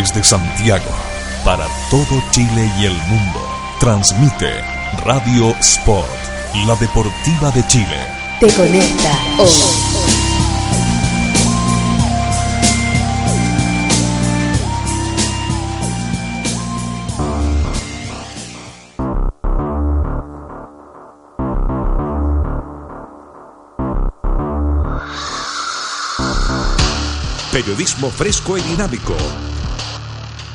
Desde Santiago, para todo Chile y el mundo, transmite Radio Sport, la deportiva de Chile. Te conecta hoy. Periodismo fresco y dinámico.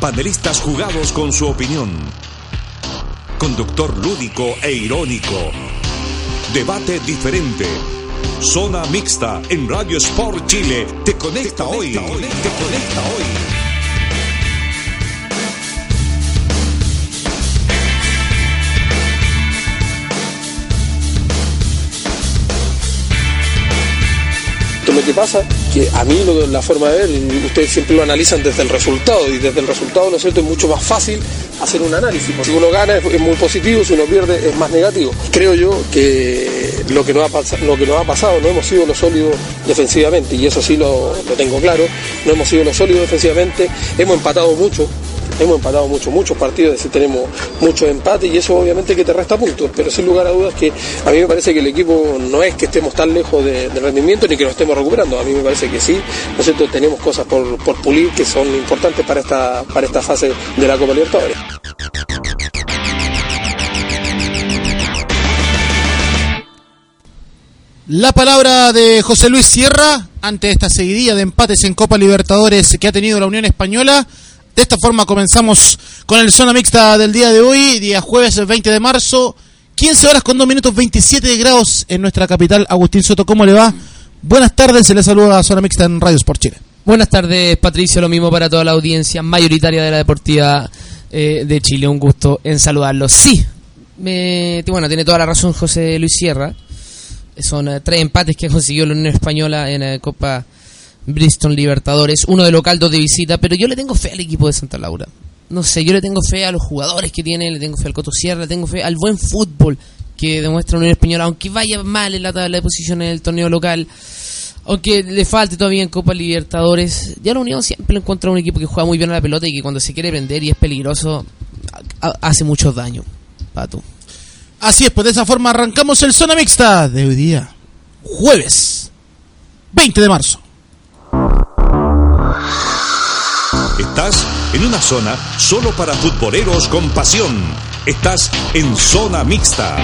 Panelistas jugados con su opinión. Conductor lúdico e irónico. Debate diferente. Zona mixta en Radio Sport Chile. Te conecta, hoy. Te conecta hoy. Lo que pasa que a mí lo, la forma de ver, ustedes siempre lo analizan desde el resultado y desde el resultado, ¿no es cierto?, es mucho más fácil hacer un análisis. Si uno gana es, muy positivo, si uno pierde es más negativo. Creo yo que lo que nos ha, pasado, no hemos sido lo sólido defensivamente y eso sí lo, lo tengo claro, no hemos sido lo sólido defensivamente, hemos empatado mucho, hemos empatado mucho, muchos partidos, es decir, tenemos muchos empates y eso obviamente que te resta puntos, pero sin lugar a dudas que a mí me parece que el equipo no es que estemos tan lejos de, del rendimiento ni que lo estemos recuperando, a mí me parece que sí, ¿no es cierto? tenemos cosas por, por pulir que son importantes para esta, para esta fase de la Copa Libertadores. La palabra de José Luis Sierra ante esta seguidilla de empates en Copa Libertadores que ha tenido la Unión Española. De esta forma comenzamos con el zona mixta del día de hoy, día jueves 20 de marzo, 15 horas con 2 minutos 27 grados en nuestra capital. Agustín Soto, ¿cómo le va? Buenas tardes, se le saluda a Zona Mixta en Radio Sport Chile. Buenas tardes, Patricio. Lo mismo para toda la audiencia mayoritaria de la Deportiva eh, de Chile. Un gusto en saludarlos. Sí, me- bueno, tiene toda la razón José Luis Sierra. Son eh, tres empates que consiguió la Unión Española en la Copa Bristol Libertadores. Uno de local, dos de visita. Pero yo le tengo fe al equipo de Santa Laura. No sé, yo le tengo fe a los jugadores que tiene, le tengo fe al Coto Sierra, le tengo fe al buen fútbol que demuestra Unión Española, aunque vaya mal en la tabla de posiciones en el torneo local. Aunque le falte todavía en Copa Libertadores, ya la Unión siempre encuentra un equipo que juega muy bien a la pelota y que cuando se quiere prender y es peligroso, ha- ha- hace mucho daño. Pato. Así es, pues de esa forma arrancamos el zona mixta de hoy día, jueves 20 de marzo. Estás en una zona solo para futboleros con pasión. Estás en zona mixta.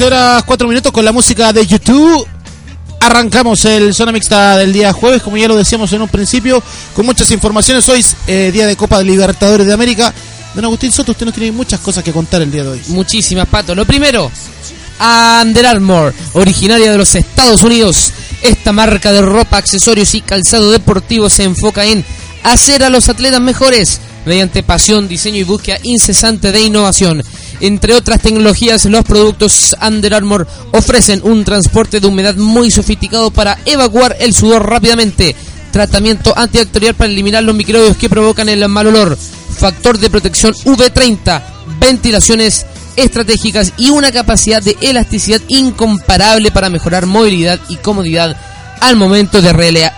13 horas 4 minutos con la música de YouTube. Arrancamos el zona mixta del día jueves, como ya lo decíamos en un principio, con muchas informaciones. Hoy eh, día de Copa de Libertadores de América. Don Agustín Soto, usted nos tiene muchas cosas que contar el día de hoy. Muchísimas, Pato. Lo primero, Under Armour, originaria de los Estados Unidos. Esta marca de ropa, accesorios y calzado deportivo se enfoca en hacer a los atletas mejores mediante pasión, diseño y búsqueda incesante de innovación. Entre otras tecnologías, los productos Under Armour ofrecen un transporte de humedad muy sofisticado para evacuar el sudor rápidamente, tratamiento antibacterial para eliminar los microbios que provocan el mal olor, factor de protección V30, ventilaciones estratégicas y una capacidad de elasticidad incomparable para mejorar movilidad y comodidad al momento de,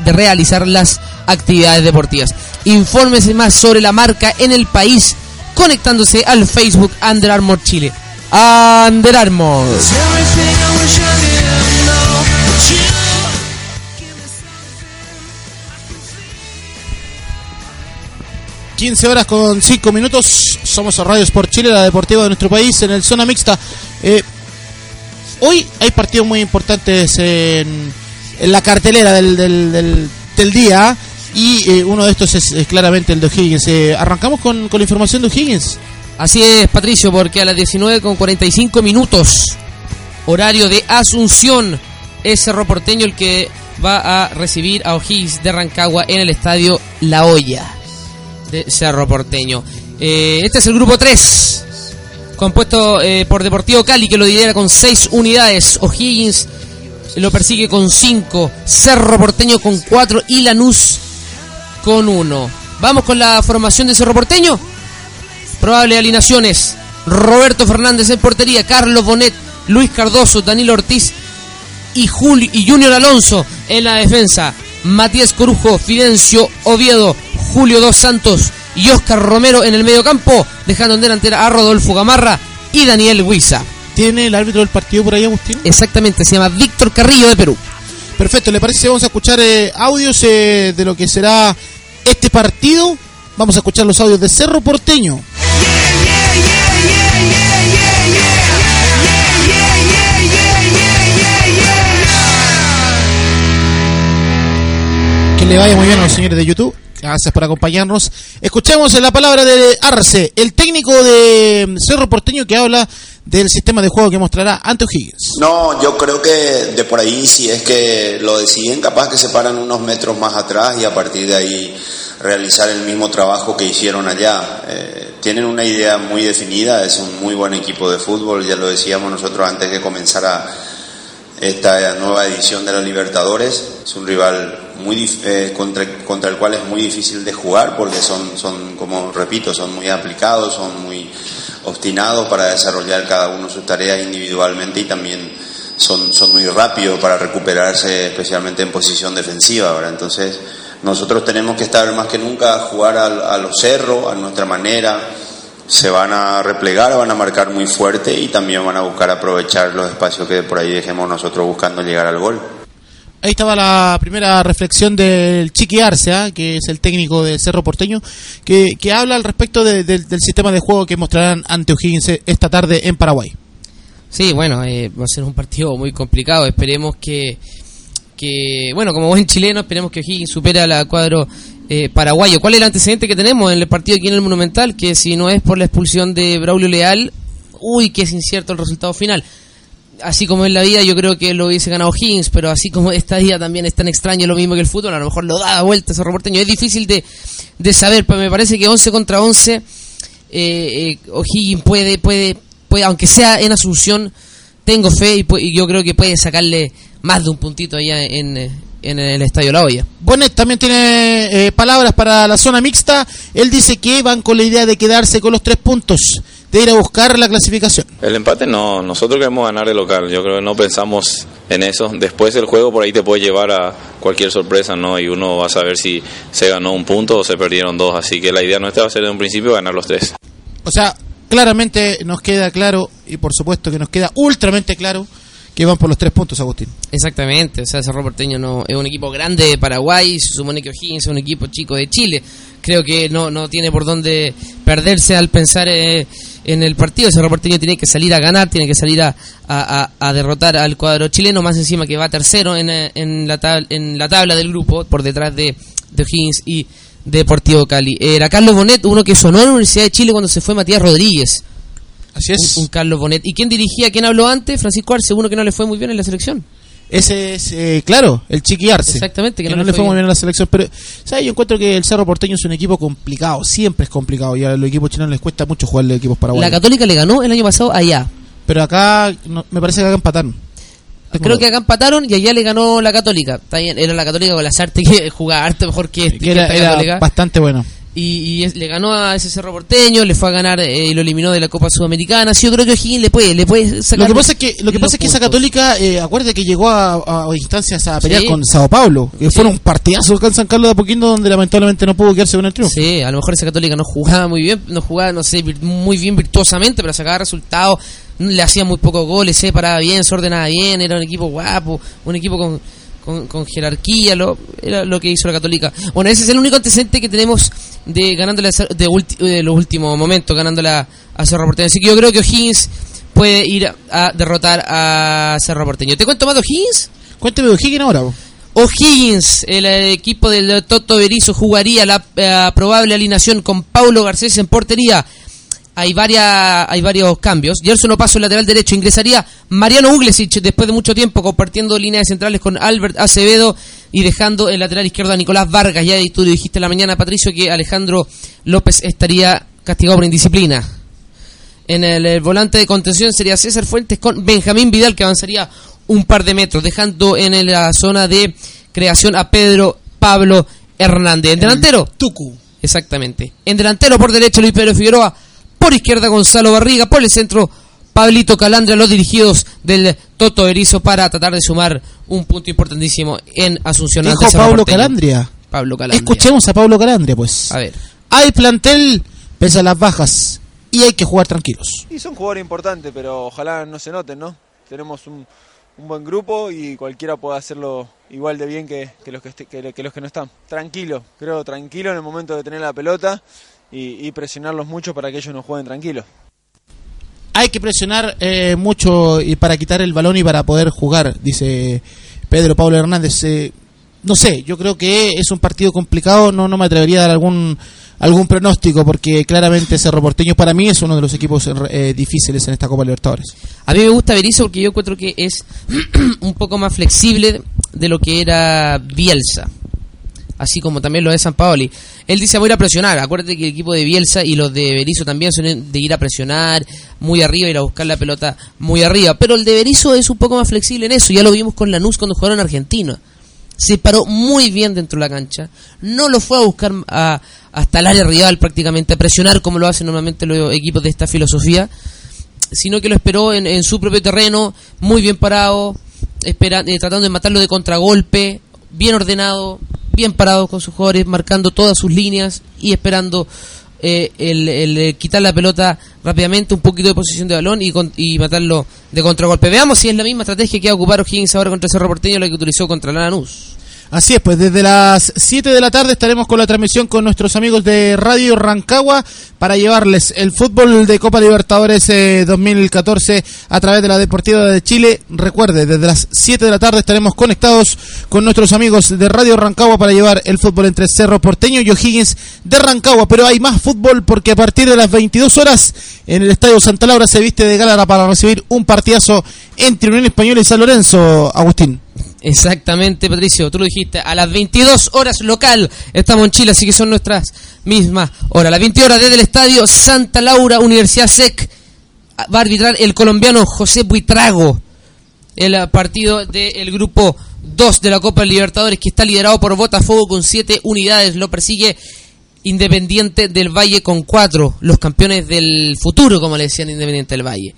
realizar las actividades deportivas. Infórmese más sobre la marca en el país conectándose al Facebook Under Armour Chile. Under Armour. Everything I wish I didn't know, but you 15 horas con 5 minutos. Somos a Radio Sport Chile, la deportiva de nuestro país, en el zona mixta. Eh, hoy hay partidos muy importantes en, en la cartelera del, del, del- del día. Y eh, uno de estos es, claramente el de O'Higgins. Eh, arrancamos con, con la información de O'Higgins. Así es, Patricio, porque a las 19 con 45 minutos, horario de Asunción, es Cerro Porteño el que va a recibir a O'Higgins de Rancagua en el estadio La Hoya de Cerro Porteño. Eh, este es el grupo 3, compuesto eh, por Deportivo Cali, que lo lidera con 6 unidades. O'Higgins lo persigue con 5, Cerro Porteño con 4 y Lanús con 1. Vamos con la formación de Cerro Porteño. Probable alineaciones. Roberto Fernández en portería, Carlos Bonet, Luis Cardoso, Danilo Ortiz y, Juli, y Junior Alonso en la defensa. Matías Corujo, Fidencio Oviedo, Julio Dos Santos y Oscar Romero en el medio campo, dejando en delantera a Rodolfo Gamarra y Daniel Huiza. ¿Tiene el árbitro del partido por ahí, Agustín? Exactamente, se llama Víctor Carrillo de Perú. Perfecto, ¿le parece? Vamos a escuchar eh, audios eh, de lo que será este partido. Vamos a escuchar los audios de Cerro Porteño. Que le vaya muy bien a los señores de YouTube. Gracias por acompañarnos. Escuchamos la palabra de Arce, el técnico de Cerro Porteño que habla del sistema de juego que mostrará ante O'Higgins. No, yo creo que de por ahí si es que lo deciden, capaz que se paran unos metros más atrás y a partir de ahí realizar el mismo trabajo que hicieron allá. Eh, tienen una idea muy definida, es un muy buen equipo de fútbol, ya lo decíamos nosotros antes que comenzara esta nueva edición de la Libertadores. Es un rival muy eh, contra, contra el cual es muy difícil de jugar porque son, son, como repito, son muy aplicados, son muy obstinados para desarrollar cada uno sus tareas individualmente y también son, son muy rápidos para recuperarse, especialmente en posición defensiva. Entonces, nosotros tenemos que estar más que nunca a jugar a, a los cerros, a nuestra manera. Se van a replegar, van a marcar muy fuerte y también van a buscar aprovechar los espacios que por ahí dejemos nosotros buscando llegar al gol. Ahí estaba la primera reflexión del Chiqui Arce, ¿ah? que es el técnico de Cerro Porteño, que, que habla al respecto de- del- sistema de juego que mostrarán ante O'Higgins esta tarde en Paraguay. Sí, bueno, eh, va a ser un partido muy complicado. Esperemos que, que bueno, como buen chileno, esperemos que O'Higgins supere a la cuadro eh, paraguayo. ¿Cuál es el antecedente que tenemos en el partido aquí en el Monumental? Que si no es por la expulsión de Braulio Leal, uy, que es incierto el resultado final. Así como en la vida, yo creo que lo hubiese ganado Higgins, pero así como esta día también es tan extraño lo mismo que el fútbol, a lo mejor lo da vuelta ese reporteño. Es difícil de, de saber, pero me parece que 11 contra 11, eh, eh, O'Higgins puede, puede, puede, aunque sea en Asunción, tengo fe y, y yo creo que puede sacarle más de un puntito allá en, en el Estadio La Hoya. Bonet también tiene eh, palabras para la zona mixta. Él dice que van con la idea de quedarse con los tres puntos, de ir a buscar la clasificación. El empate no, nosotros queremos ganar el local, yo creo que no pensamos en eso. Después el juego por ahí te puede llevar a cualquier sorpresa, ¿no? Y uno va a saber si se ganó un punto o se perdieron dos, así que la idea nuestra va a ser de un principio ganar los tres. O sea, claramente nos queda claro, y por supuesto que nos queda ultramente claro, que van por los tres puntos, Agustín. Exactamente, o sea, Cerro Porteño no es un equipo grande de Paraguay, se supone que O'Higgins es un equipo chico de Chile. Creo que no, no tiene por dónde perderse al pensar eh, en el partido. Cerro Porteño tiene que salir a ganar, tiene que salir a, a- a- derrotar al cuadro chileno, más encima que va tercero en, eh, en, la, tab- en la tabla del grupo, por detrás de, de O'Higgins y Deportivo Cali. Era Carlos Bonet, uno que sonó en la Universidad de Chile cuando se fue Matías Rodríguez. Así es. Un, un Carlos Bonet. ¿Y quién dirigía? ¿Quién habló antes? Francisco Arce, uno que no le fue muy bien en la selección. Ese es, eh, claro, el chiquiarse. Exactamente, que, que no, no le fue muy bien. a la selección. Pero, ¿sabes? Yo encuentro que el Cerro Porteño es un equipo complicado. Siempre es complicado. Y a los equipos chilenos les cuesta mucho jugarle a equipos La paraguayos. Católica le ganó el año pasado allá. Pero acá no- me parece que acá empataron. Creo que acá empataron y allá le ganó la Católica. Está bien, era la Católica con las artes que jugaba arte mejor que, este, Que era, esta era Católica. bastante bueno. Y, y es- le ganó a ese Cerro Porteño, le fue a ganar eh, y lo eliminó de la Copa Sudamericana. Sí, yo creo que O'Higgins le puede, le puede sacar Lo que pasa es que, lo que, pasa es que esa católica, eh, acuérdate que llegó a, a- a instancias a pelear Sí. con Sao Paulo, que Sí. fueron un partidazo acá en San Carlos de Apoquindo donde lamentablemente no pudo quedarse con el triunfo. Sí, a lo mejor esa Católica no jugaba muy bien, no jugaba, no sé, muy bien virtuosamente, pero sacaba resultados, le hacía muy pocos goles, se paraba bien, se ordenaba bien, era un equipo guapo, un equipo con, con, con jerarquía, lo, era lo que hizo la Católica. Bueno, ese es el único antecedente que tenemos de ganándole a de, ulti- de los últimos momentos, ganándole a, a Cerro Porteño. Así que yo creo que O'Higgins puede ir a, a derrotar a Cerro Porteño. ¿Te cuento más de O'Higgins? Cuénteme de O'Higgins ahora. O'Higgins, el equipo del Toto Berizzo jugaría la eh, probable alineación con Paulo Garcés en portería, hay varias hay varios cambios. Gerson Opaso, el lateral derecho, ingresaría Mariano Uglesic después de mucho tiempo compartiendo líneas centrales con Albert Acevedo y dejando el lateral izquierdo a Nicolás Vargas. Ya tú dijiste en la mañana, Patricio, que Alejandro López estaría castigado por indisciplina. En el, el volante de contención sería César Fuentes con Benjamín Vidal, que avanzaría un par de metros, dejando en la zona de creación a Pedro Pablo Hernández. En delantero, Tucu. Exactamente. En delantero por derecha Luis Pedro Figueroa, por izquierda Gonzalo Barriga, por el centro Pablito Calandra, los dirigidos del Toto Erizo para tratar de sumar un punto importantísimo en Asunción Dijo Pablo Porteño. Calandria. Pablo Calandria. Escuchemos a Pablo Calandria, pues. A ver. Hay plantel, pese a las bajas, y hay que jugar tranquilos. Y son jugadores importantes, pero ojalá no se noten, ¿no? Tenemos un, un buen grupo y cualquiera puede hacerlo igual de bien que, que los, que, este- que- que los que no están. Tranquilo, creo tranquilo en el momento de tener la pelota y, y presionarlos mucho para que ellos no jueguen tranquilos. Hay que presionar eh, mucho y para quitar el balón y para poder jugar, dice Pedro Pablo Hernández. Eh, no sé, yo creo que es un partido complicado, no, no me atrevería a dar algún algún pronóstico porque claramente Cerro Porteño para mí es uno de los equipos eh, difíciles en esta Copa Libertadores. A mí me gusta Berizzo porque yo encuentro que es un poco más flexible de lo que era Bielsa. Así como también lo de San Paoli. Él dice voy a ir a presionar. Acuérdate que el equipo de Bielsa y los de Berizzo también son de ir a presionar muy arriba, ir a buscar la pelota muy arriba. Pero el de Berizzo es un poco más flexible en eso. Ya lo vimos con Lanús cuando jugaron en Argentina. Se paró muy bien dentro de la cancha. No lo fue a buscar a- hasta el área rival prácticamente, a presionar como lo hacen normalmente los equipos de esta filosofía sino que lo esperó en, en su propio terreno, muy bien parado, espera, eh, tratando de matarlo de contragolpe, bien ordenado, bien parado con sus jugadores, marcando todas sus líneas y esperando eh, el, eh, quitar la pelota rápidamente, un poquito de posición de balón y, con- y matarlo de contragolpe. Veamos si es la misma estrategia que va a ocupar ahora contra Cerro Porteño, la que utilizó contra Lanús. Así es, pues desde las 7 de la tarde estaremos con la transmisión con nuestros amigos de Radio Rancagua para llevarles el fútbol de Copa Libertadores eh, 2014 a través de la Deportiva de Chile. Recuerde, desde las 7 de la tarde estaremos conectados con nuestros amigos de Radio Rancagua para llevar el fútbol entre Cerro Porteño y O'Higgins de Rancagua. Pero hay más fútbol porque a partir de las 22 horas en el Estadio Santa Laura se viste de gala para recibir un partidazo entre Unión Española y San Lorenzo, Agustín. Exactamente, Patricio, tú lo dijiste. A las 22 horas local estamos en Chile, así que son nuestras mismas horas. A las 20 horas desde el estadio Santa Laura, Universidad SEC, va a arbitrar el colombiano José Buitrago. El partido del grupo 2 de la Copa Libertadores, que está liderado por Botafogo con 7 unidades. Lo persigue Independiente del Valle con 4. Los campeones del futuro, como le decían Independiente del Valle.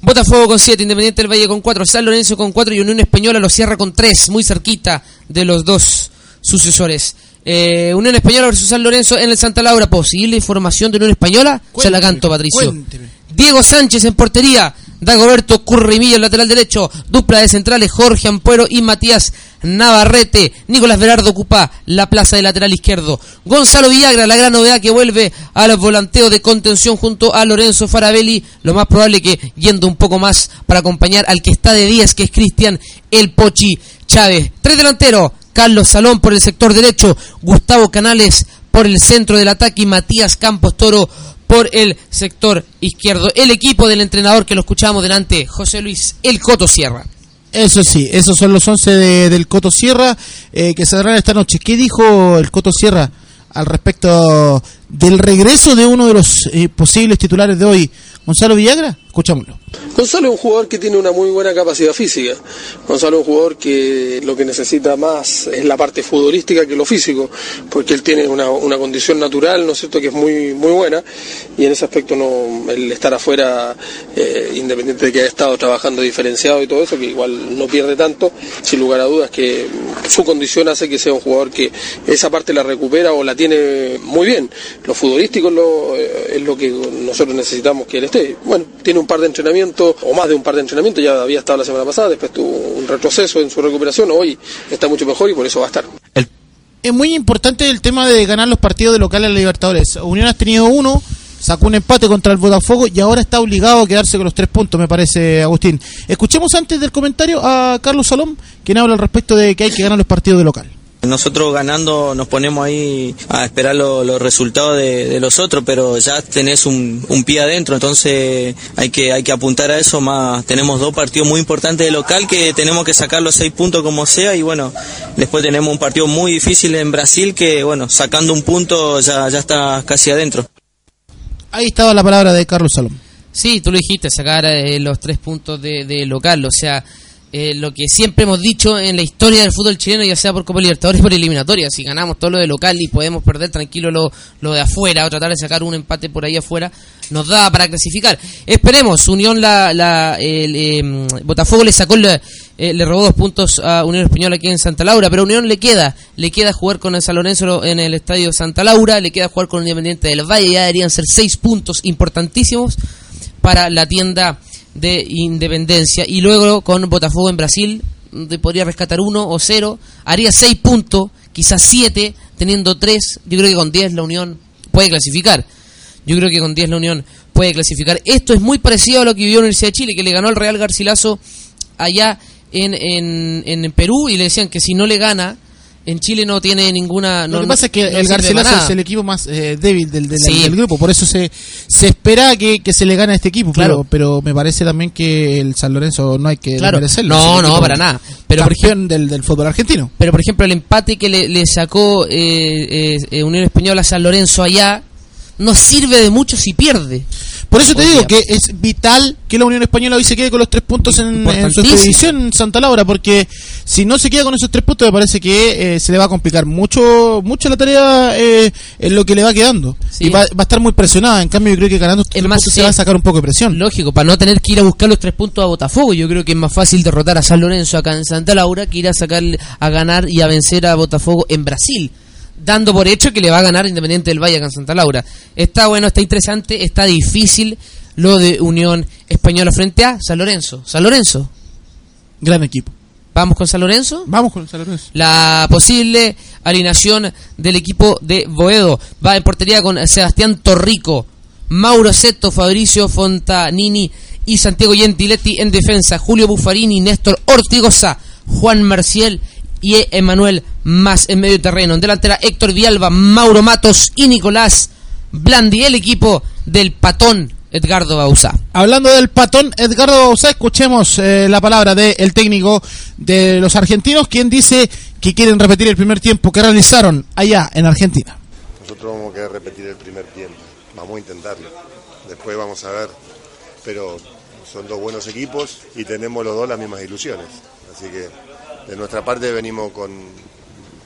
Botafogo con 7, Independiente del Valle con 4, San Lorenzo con 4 y Unión Española lo cierra con 3, muy cerquita de los dos sucesores. Eh, Unión Española versus San Lorenzo en el Santa Laura. ¿Posible información de Unión Española? Se la canto, Patricio. Cuénteme. Diego Sánchez en portería, Dagoberto Currimillo en lateral derecho, dupla de centrales Jorge Ampuero y Matías Navarrete. Nicolás Berardo ocupa la plaza de lateral izquierdo. Gonzalo Villagra, la gran novedad que vuelve al volanteo de contención junto a Lorenzo Farabelli. Lo más probable que yendo un poco más para acompañar al que está de 10, que es Cristian El Pochi Chávez. Tres delanteros, Carlos Salón por el sector derecho, Gustavo Canales por el centro del ataque y Matías Campos Toro por el sector izquierdo. El equipo del entrenador que lo escuchamos delante, José Luis El Coto Sierra. Eso sí, esos son los 11 de- del Coto Sierra eh, que saldrán esta noche. ¿Qué dijo el Coto Sierra al respecto del regreso de uno de los eh, posibles titulares de hoy, Gonzalo Villagra? Escuchámoslo. Gonzalo es un jugador que tiene una muy buena capacidad física. Gonzalo es un jugador que lo que necesita más es la parte futbolística que lo físico, porque él tiene una, una condición natural, ¿no es cierto?, que es muy, muy buena, y en ese aspecto no, el estar afuera, eh, independiente de que haya estado trabajando diferenciado y todo eso, que igual no pierde tanto, sin lugar a dudas que su condición hace que sea un jugador que esa parte la recupera o la tiene muy bien. Lo futbolístico es lo, eh, es lo que nosotros necesitamos que él esté. Bueno, tiene un par de entrenamientos, o más de un par de entrenamientos, ya había estado la semana pasada, después tuvo un retroceso en su recuperación, hoy está mucho mejor y por eso va a estar. Es muy importante el tema de ganar los partidos de local en la Libertadores. Unión ha tenido uno, sacó un empate contra el Botafogo y ahora está obligado a quedarse con los tres puntos, me parece, Agustín. Escuchemos antes del comentario a Carlos Salom, quien habla al respecto de que hay que ganar los partidos de local. Nosotros ganando nos ponemos ahí a esperar lo- los resultados de, de los otros, pero ya tenés un, un pie adentro, entonces hay que hay que apuntar a eso más. Tenemos dos partidos muy importantes de local que tenemos que sacar los seis puntos como sea y bueno, después tenemos un partido muy difícil en Brasil que bueno, sacando un punto ya, ya está casi adentro. Ahí estaba la palabra de Carlos Salom. Sí, tú lo dijiste, sacar eh, los tres puntos de, de local, o sea, eh, lo que siempre hemos dicho en la historia del fútbol chileno, ya sea por Copa Libertadores por eliminatoria, si ganamos todo lo de local y podemos perder tranquilo lo, lo de afuera o tratar de sacar un empate por ahí afuera, nos da para clasificar. Esperemos, Unión, la, la, el, eh, Botafogo le sacó, le, eh, le robó dos puntos a Unión Española aquí en Santa Laura, pero Unión le queda, le queda jugar con el San Lorenzo en el estadio Santa Laura, le queda jugar con el Independiente del Valle, ya deberían ser seis puntos importantísimos para la tienda de Independencia. Y luego con Botafogo en Brasil podría rescatar uno o cero haría seis puntos quizás siete teniendo tres. Yo creo que con 10 la Unión puede clasificar. Yo creo que con 10 la Unión puede clasificar. Esto es muy parecido a lo que vivió la Universidad de Chile que le ganó el Real Garcilaso allá en, en, en Perú y le decían que si no le gana en Chile no tiene ninguna Lo no- que pasa es que no el Garcilaso es el equipo más eh, débil del, del, Sí. del grupo, por eso se, se espera que, que se le gane a este equipo, Claro. pero, pero me parece también que el San Lorenzo no hay que Claro. desmerecerlo, No, no, para nada. Pero, por campeón del, del fútbol argentino. Pero por ejemplo el empate que le, le sacó eh, eh, eh, Unión Española a San Lorenzo allá no sirve de mucho si pierde. Por eso te digo que es vital que la Unión Española hoy se quede con los tres puntos en, en su expedición en Santa Laura, porque si no se queda con esos tres puntos me parece que eh, se le va a complicar mucho mucho la tarea eh, en lo que le va quedando. Sí. Y va, va a estar muy presionada, en cambio yo creo que ganando estos tres más, puntos sí. se va a sacar un poco de presión. Lógico, para no tener que ir a buscar los tres puntos a Botafogo, yo creo que es más fácil derrotar a San Lorenzo acá en Santa Laura que ir a sacar a ganar y a vencer a Botafogo en Brasil, dando por hecho que le va a ganar Independiente del Valle acá en Santa Laura. Está bueno, está interesante, está difícil lo de Unión Española frente a San Lorenzo. San Lorenzo, Gran equipo. vamos con San Lorenzo. Vamos con San Lorenzo. La posible alineación del equipo de Boedo va en portería con Sebastián Torrico, Mauro Seto, Fabricio Fontanini y Santiago Gentiletti en defensa, Julio Buffarini, Néstor Ortigosa, Juan Marcial y Emanuel Más en medio terreno. En delantera Héctor Vialba, Mauro Matos y Nicolás Blandi, el equipo del patón Edgardo Bausá. Hablando del patón Edgardo Bauzá, escuchemos eh, la palabra del técnico de los argentinos, quien dice que quieren repetir el primer tiempo que realizaron allá en Argentina. Nosotros vamos a querer repetir el primer tiempo, vamos a intentarlo. Después vamos a ver, pero son dos buenos equipos y tenemos los dos las mismas ilusiones. Así que de nuestra parte venimos con,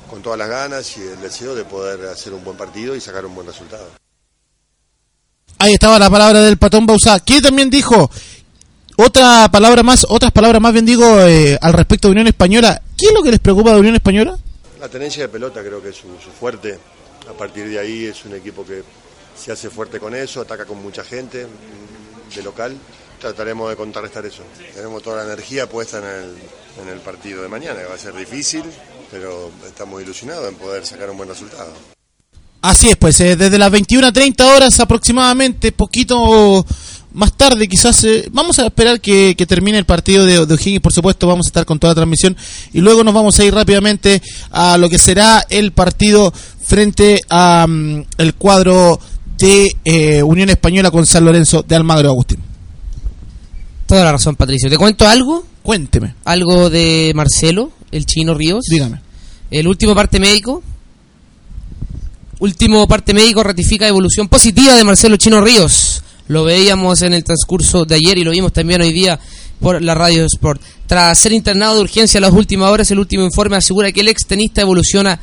con todas las ganas y el deseo de poder hacer un buen partido y sacar un buen resultado. Ahí estaba la palabra del patón Bauzá, que también dijo otra palabra más, otras palabras más bien digo eh, al respecto de Unión Española. ¿Qué es lo que les preocupa de Unión Española? La tenencia de pelota creo que es su, su fuerte. A partir de ahí es un equipo que se hace fuerte con eso, ataca con mucha gente de local. Trataremos de contrarrestar eso. Tenemos toda la energía puesta en el, en el partido de mañana, que va a ser difícil, pero estamos ilusionados en poder sacar un buen resultado. Así es, pues eh, desde las 21 a 30 horas aproximadamente, poquito más tarde quizás, eh, vamos a esperar que, termine el partido de, de O'Higgins, por supuesto, vamos a estar con toda la transmisión y luego nos vamos a ir rápidamente a lo que será el partido frente a mm, el cuadro de eh, Unión Española con San Lorenzo de Almagro Agustín. Toda la razón, Patricio. ¿Te cuento algo? Cuénteme, Algo de Marcelo, el chino Ríos. dígame. El último parte médico. Último parte médico ratifica evolución positiva de Marcelo Chino Ríos. Lo veíamos en el transcurso de ayer y lo vimos también hoy día por la Radio Sport. Tras ser internado de urgencia las últimas horas, el último informe asegura que el ex tenista evoluciona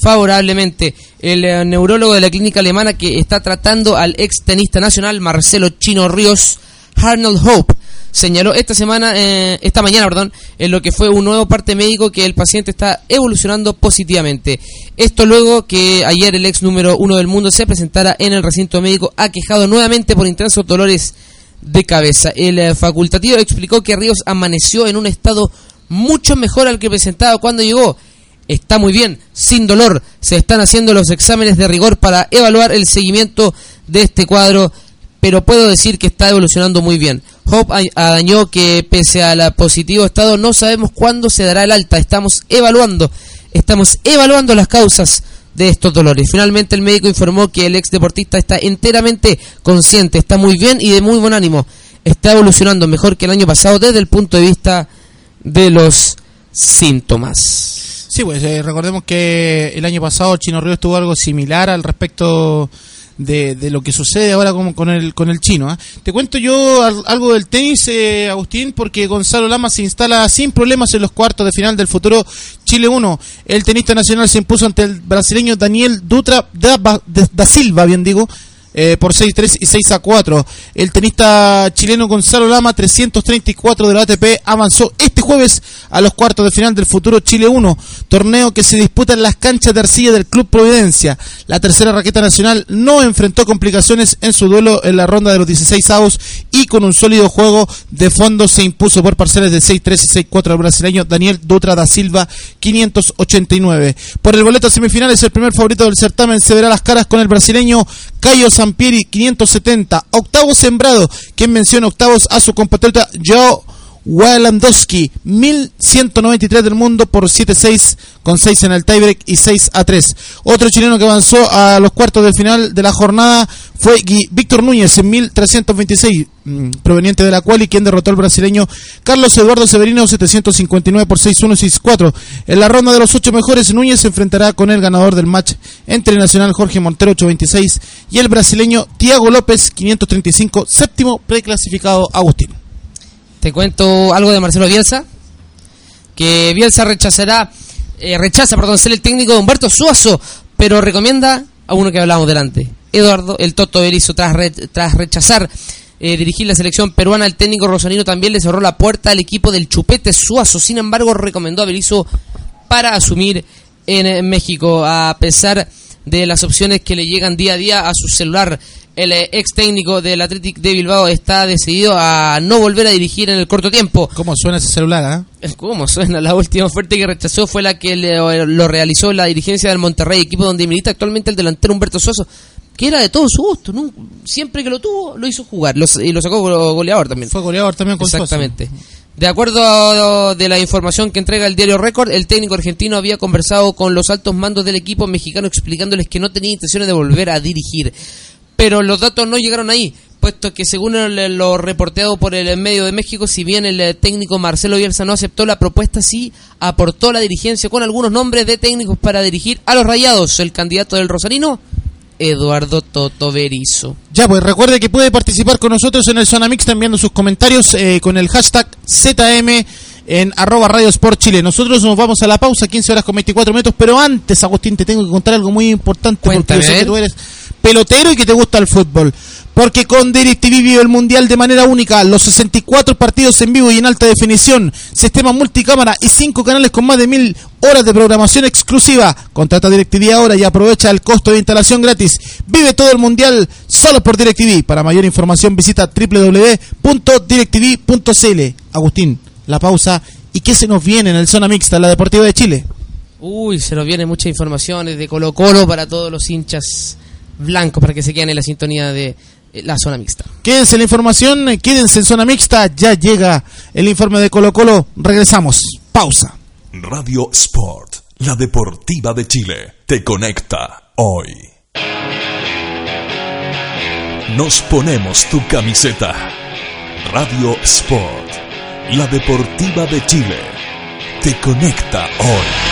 favorablemente. El eh, neurólogo de la clínica alemana que está tratando al ex tenista nacional Marcelo Chino Ríos, Arnold Hope, señaló esta semana, eh, esta mañana, perdón, en lo que fue un nuevo parte médico que el paciente está evolucionando positivamente. Esto luego que ayer el ex número uno del mundo se presentara en el recinto médico aquejado nuevamente por intensos dolores de cabeza. El eh, facultativo explicó que Ríos amaneció en un estado mucho mejor al que presentaba cuando llegó. Está muy bien, sin dolor. Se están haciendo los exámenes de rigor para evaluar el seguimiento de este cuadro pero puedo decir que está evolucionando muy bien. Hope a- añadió que pese al positivo estado no sabemos cuándo se dará el alta, estamos evaluando estamos evaluando las causas de estos dolores. Finalmente el médico informó que el ex deportista está enteramente consciente, está muy bien y de muy buen ánimo. Está evolucionando mejor que el año pasado desde el punto de vista de los síntomas. Sí, pues eh, recordemos que el año pasado Chino Río estuvo algo similar al respecto de, de lo que sucede ahora con, con el con el chino. ¿ah? Te cuento yo al- algo del tenis, eh, Agustín, porque Gonzalo Lama se instala sin problemas en los cuartos de final del futuro Chile 1. El tenista nacional se impuso ante el brasileño Daniel Dutra da Silva, bien digo, eh, por 6-3 y 6-4. El tenista chileno Gonzalo Lama, 334 de la ATP, avanzó este jueves a los cuartos de final del futuro Chile 1, torneo que se disputa en las canchas de arcilla del Club Providencia. La tercera raqueta nacional no enfrentó complicaciones en su duelo en la ronda de los 16 avos y con un sólido juego de fondo se impuso por parciales de 6-3 y 6-4 al brasileño Daniel Dutra da Silva 589. Por el boleto a semifinales, el primer favorito del certamen se verá las caras con el brasileño Caio Sampieri 570. Octavo sembrado, quien menciona octavos a su compatriota Joe Walandowski 1193 del mundo por 7-6 con 6 en el tiebreak y 6 a 3. Otro chileno que avanzó a los cuartos de final de la jornada fue Víctor Núñez en 1326 mm, proveniente de la quali quien derrotó al brasileño Carlos Eduardo Severino 759 por 6-1 y 6-4. En la ronda de los ocho mejores Núñez se enfrentará con el ganador del match entre el nacional Jorge Montero 826 y el brasileño Tiago López 535 séptimo preclasificado Agustín. Te cuento algo de Marcelo Bielsa, que Bielsa rechazará, eh, rechaza, perdón, ser el técnico de Humberto Suazo, pero recomienda a uno que hablábamos delante, Eduardo, el Toto Berizzo, tras, tras rechazar eh, dirigir la selección peruana, el técnico rosarino también le cerró la puerta al equipo del Chupete Suazo, sin embargo recomendó a Berizzo para asumir en eh, México, a pesar de las opciones que le llegan día a día a su celular. El eh, ex técnico del Athletic de Bilbao está decidido a no volver a dirigir en el corto tiempo. ¿Cómo suena ese celular? ah? ¿Cómo suena? La última oferta que rechazó fue la que le- lo realizó la dirigencia del Monterrey, equipo donde milita actualmente el delantero Humberto Soso, que era de todo su gusto. Siempre que lo tuvo, lo hizo jugar lo- y lo sacó go- goleador también. Fue goleador también con. Exactamente. De acuerdo a- de la información que entrega el diario Record, el técnico argentino había conversado con los altos mandos del equipo mexicano explicándoles que no tenía intenciones de volver a dirigir. Pero los datos no llegaron ahí, puesto que según el- lo reporteado por el medio de México, si bien el eh, técnico Marcelo Bielsa no aceptó la propuesta, sí aportó la dirigencia con algunos nombres de técnicos para dirigir a los Rayados. El candidato del Rosarino, Eduardo Toto Berizzo. Ya, pues recuerde que puede participar con nosotros en el Zona Mixta enviando sus comentarios eh, con el hashtag ZM en arroba Radio Sport Chile. Nosotros nos vamos a la pausa, 15 horas con 24 minutos, pero antes, Agustín, te tengo que contar algo muy importante Cuéntame, porque yo sé que tú eres pelotero y que te gusta el fútbol. Porque con DirecTV vive el Mundial de manera única, los 64 partidos en vivo y en alta definición, sistema multicámara y 5 canales con más de 1000 horas de programación exclusiva. Contrata DirecTV ahora y aprovecha el costo de instalación gratis. Vive todo el Mundial solo por DirecTV. Para mayor información visita www.directv.cl. Agustín, la pausa. ¿Y qué se nos viene en el Zona Mixta, la Deportiva de Chile? Uy, se nos vienen muchas informaciones de Colo Colo para todos los hinchas blancos para que se queden en la sintonía de la zona mixta. Quédense en la información, eh, quédense en Zona Mixta. Ya llega el informe de Colo Colo. Regresamos. Pausa. Radio Sport, la deportiva de Chile, te conecta hoy. Nos ponemos tu camiseta. Radio Sport, la deportiva de Chile, te conecta hoy.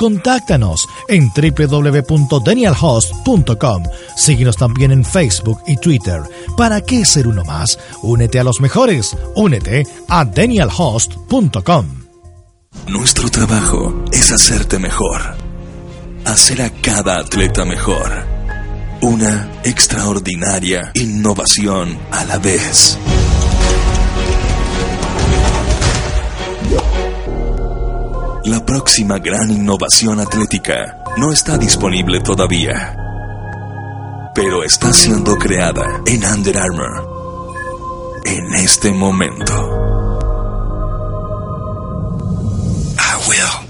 Contáctanos en www.danielhost.com. Síguenos también en Facebook y Twitter. ¿Para qué ser uno más? Únete a los mejores. Únete a danielhost.com. Nuestro trabajo es hacerte mejor. Hacer a cada atleta mejor. Una extraordinaria innovación a la vez. La próxima gran innovación atlética no está disponible todavía, pero está siendo creada en Under Armour en este momento. I will.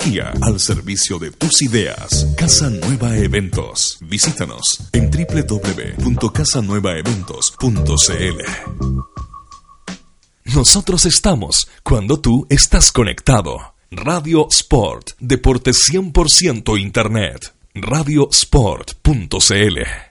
al servicio de tus ideas. Casa Nueva Eventos. Visítanos en www.casanuevaeventos.cl. Nosotros estamos cuando tú estás conectado. Radio Sport, deporte 100% Internet. Radiosport.cl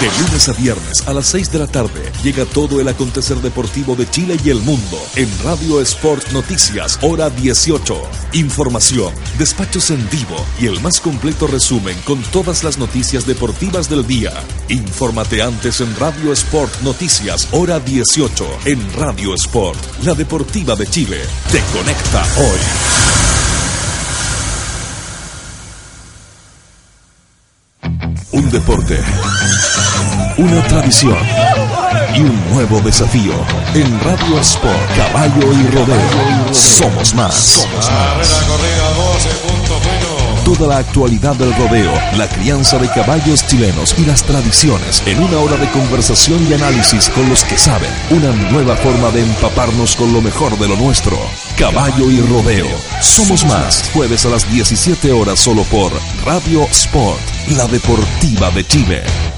De lunes a viernes a las 6 de la tarde llega todo el acontecer deportivo de Chile y el mundo en Radio Sport Noticias, hora 18. Información, despachos en vivo y el más completo resumen con todas las noticias deportivas del día. Infórmate antes en Radio Sport Noticias, hora 18 en Radio Sport, la deportiva de Chile. Te conecta hoy. Un deporte, una tradición y un nuevo desafío. En Radio Sport, Caballo y Rodeo. Somos más. Somos más. Toda la actualidad del rodeo, la crianza de caballos chilenos y las tradiciones en una hora de conversación y análisis con los que saben. Una nueva forma de empaparnos con lo mejor de lo nuestro. Caballo y rodeo. Somos más. Jueves a las 17 horas solo por Radio Sport, la deportiva de Chile.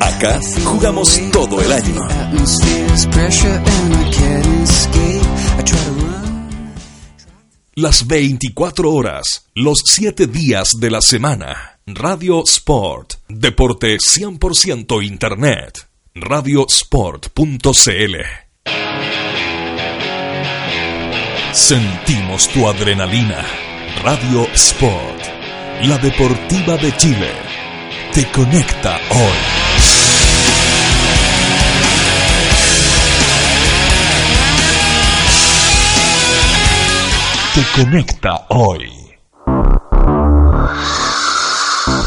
Acá jugamos todo el año. Las 24 horas, los 7 días de la semana. Radio Sport, deporte 100% Internet. Radiosport.cl Sentimos tu adrenalina. Radio Sport, la deportiva de Chile te conecta hoy. Te conecta hoy.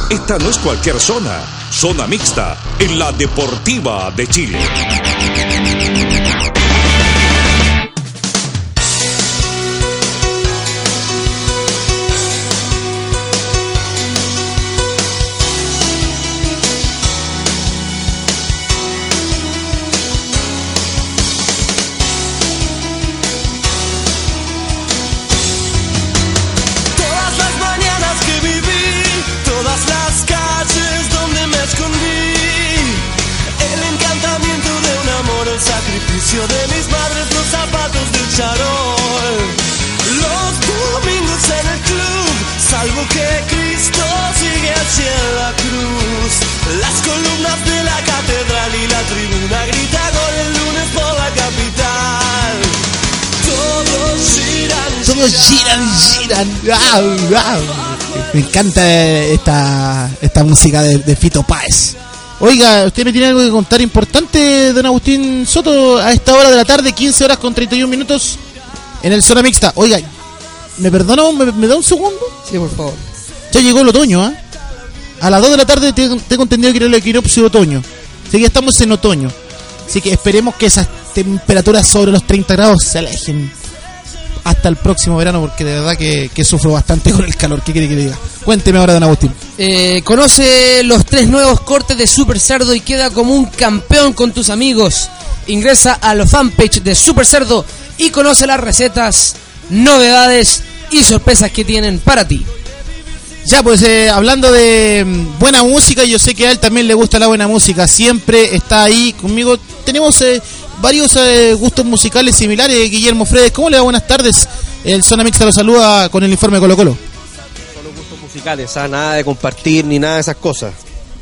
Esta no es cualquier zona, zona mixta en la Deportiva de Chile. Giran, giran. Me encanta esta, esta música de, de Fito Páez. Oiga, usted me tiene algo que contar importante, don Agustín Soto, a esta hora de la tarde, 15 horas con 31 minutos, en el zona mixta. Oiga, ¿me perdona? ¿Me, me da un segundo? Sí, por favor. Ya llegó el otoño, ¿ah? A las 2 de la tarde te- tengo entendido que era el equinoccio de otoño. Así que ya estamos en otoño. Así que esperemos que esas temperaturas sobre los 30 grados se alejen hasta el próximo verano, porque de verdad que, que sufro bastante con el calor. ¿Qué quiere que le diga? Cuénteme ahora, don Agustín. Eh, conoce los tres nuevos cortes de Super Cerdo y queda como un campeón con tus amigos. Ingresa a la fanpage de Super Cerdo y conoce las recetas, novedades y sorpresas que tienen para ti. Ya, pues eh, hablando de mm, buena música, yo sé que a él también le gusta la buena música, siempre está ahí conmigo. Tenemos eh, varios eh, gustos musicales similares, Guillermo Fredes. ¿Cómo le va? Buenas tardes. El Zona Mixta lo saluda con el informe de Colo Colo. musicales, ¿ah? nada de compartir ni nada de esas cosas.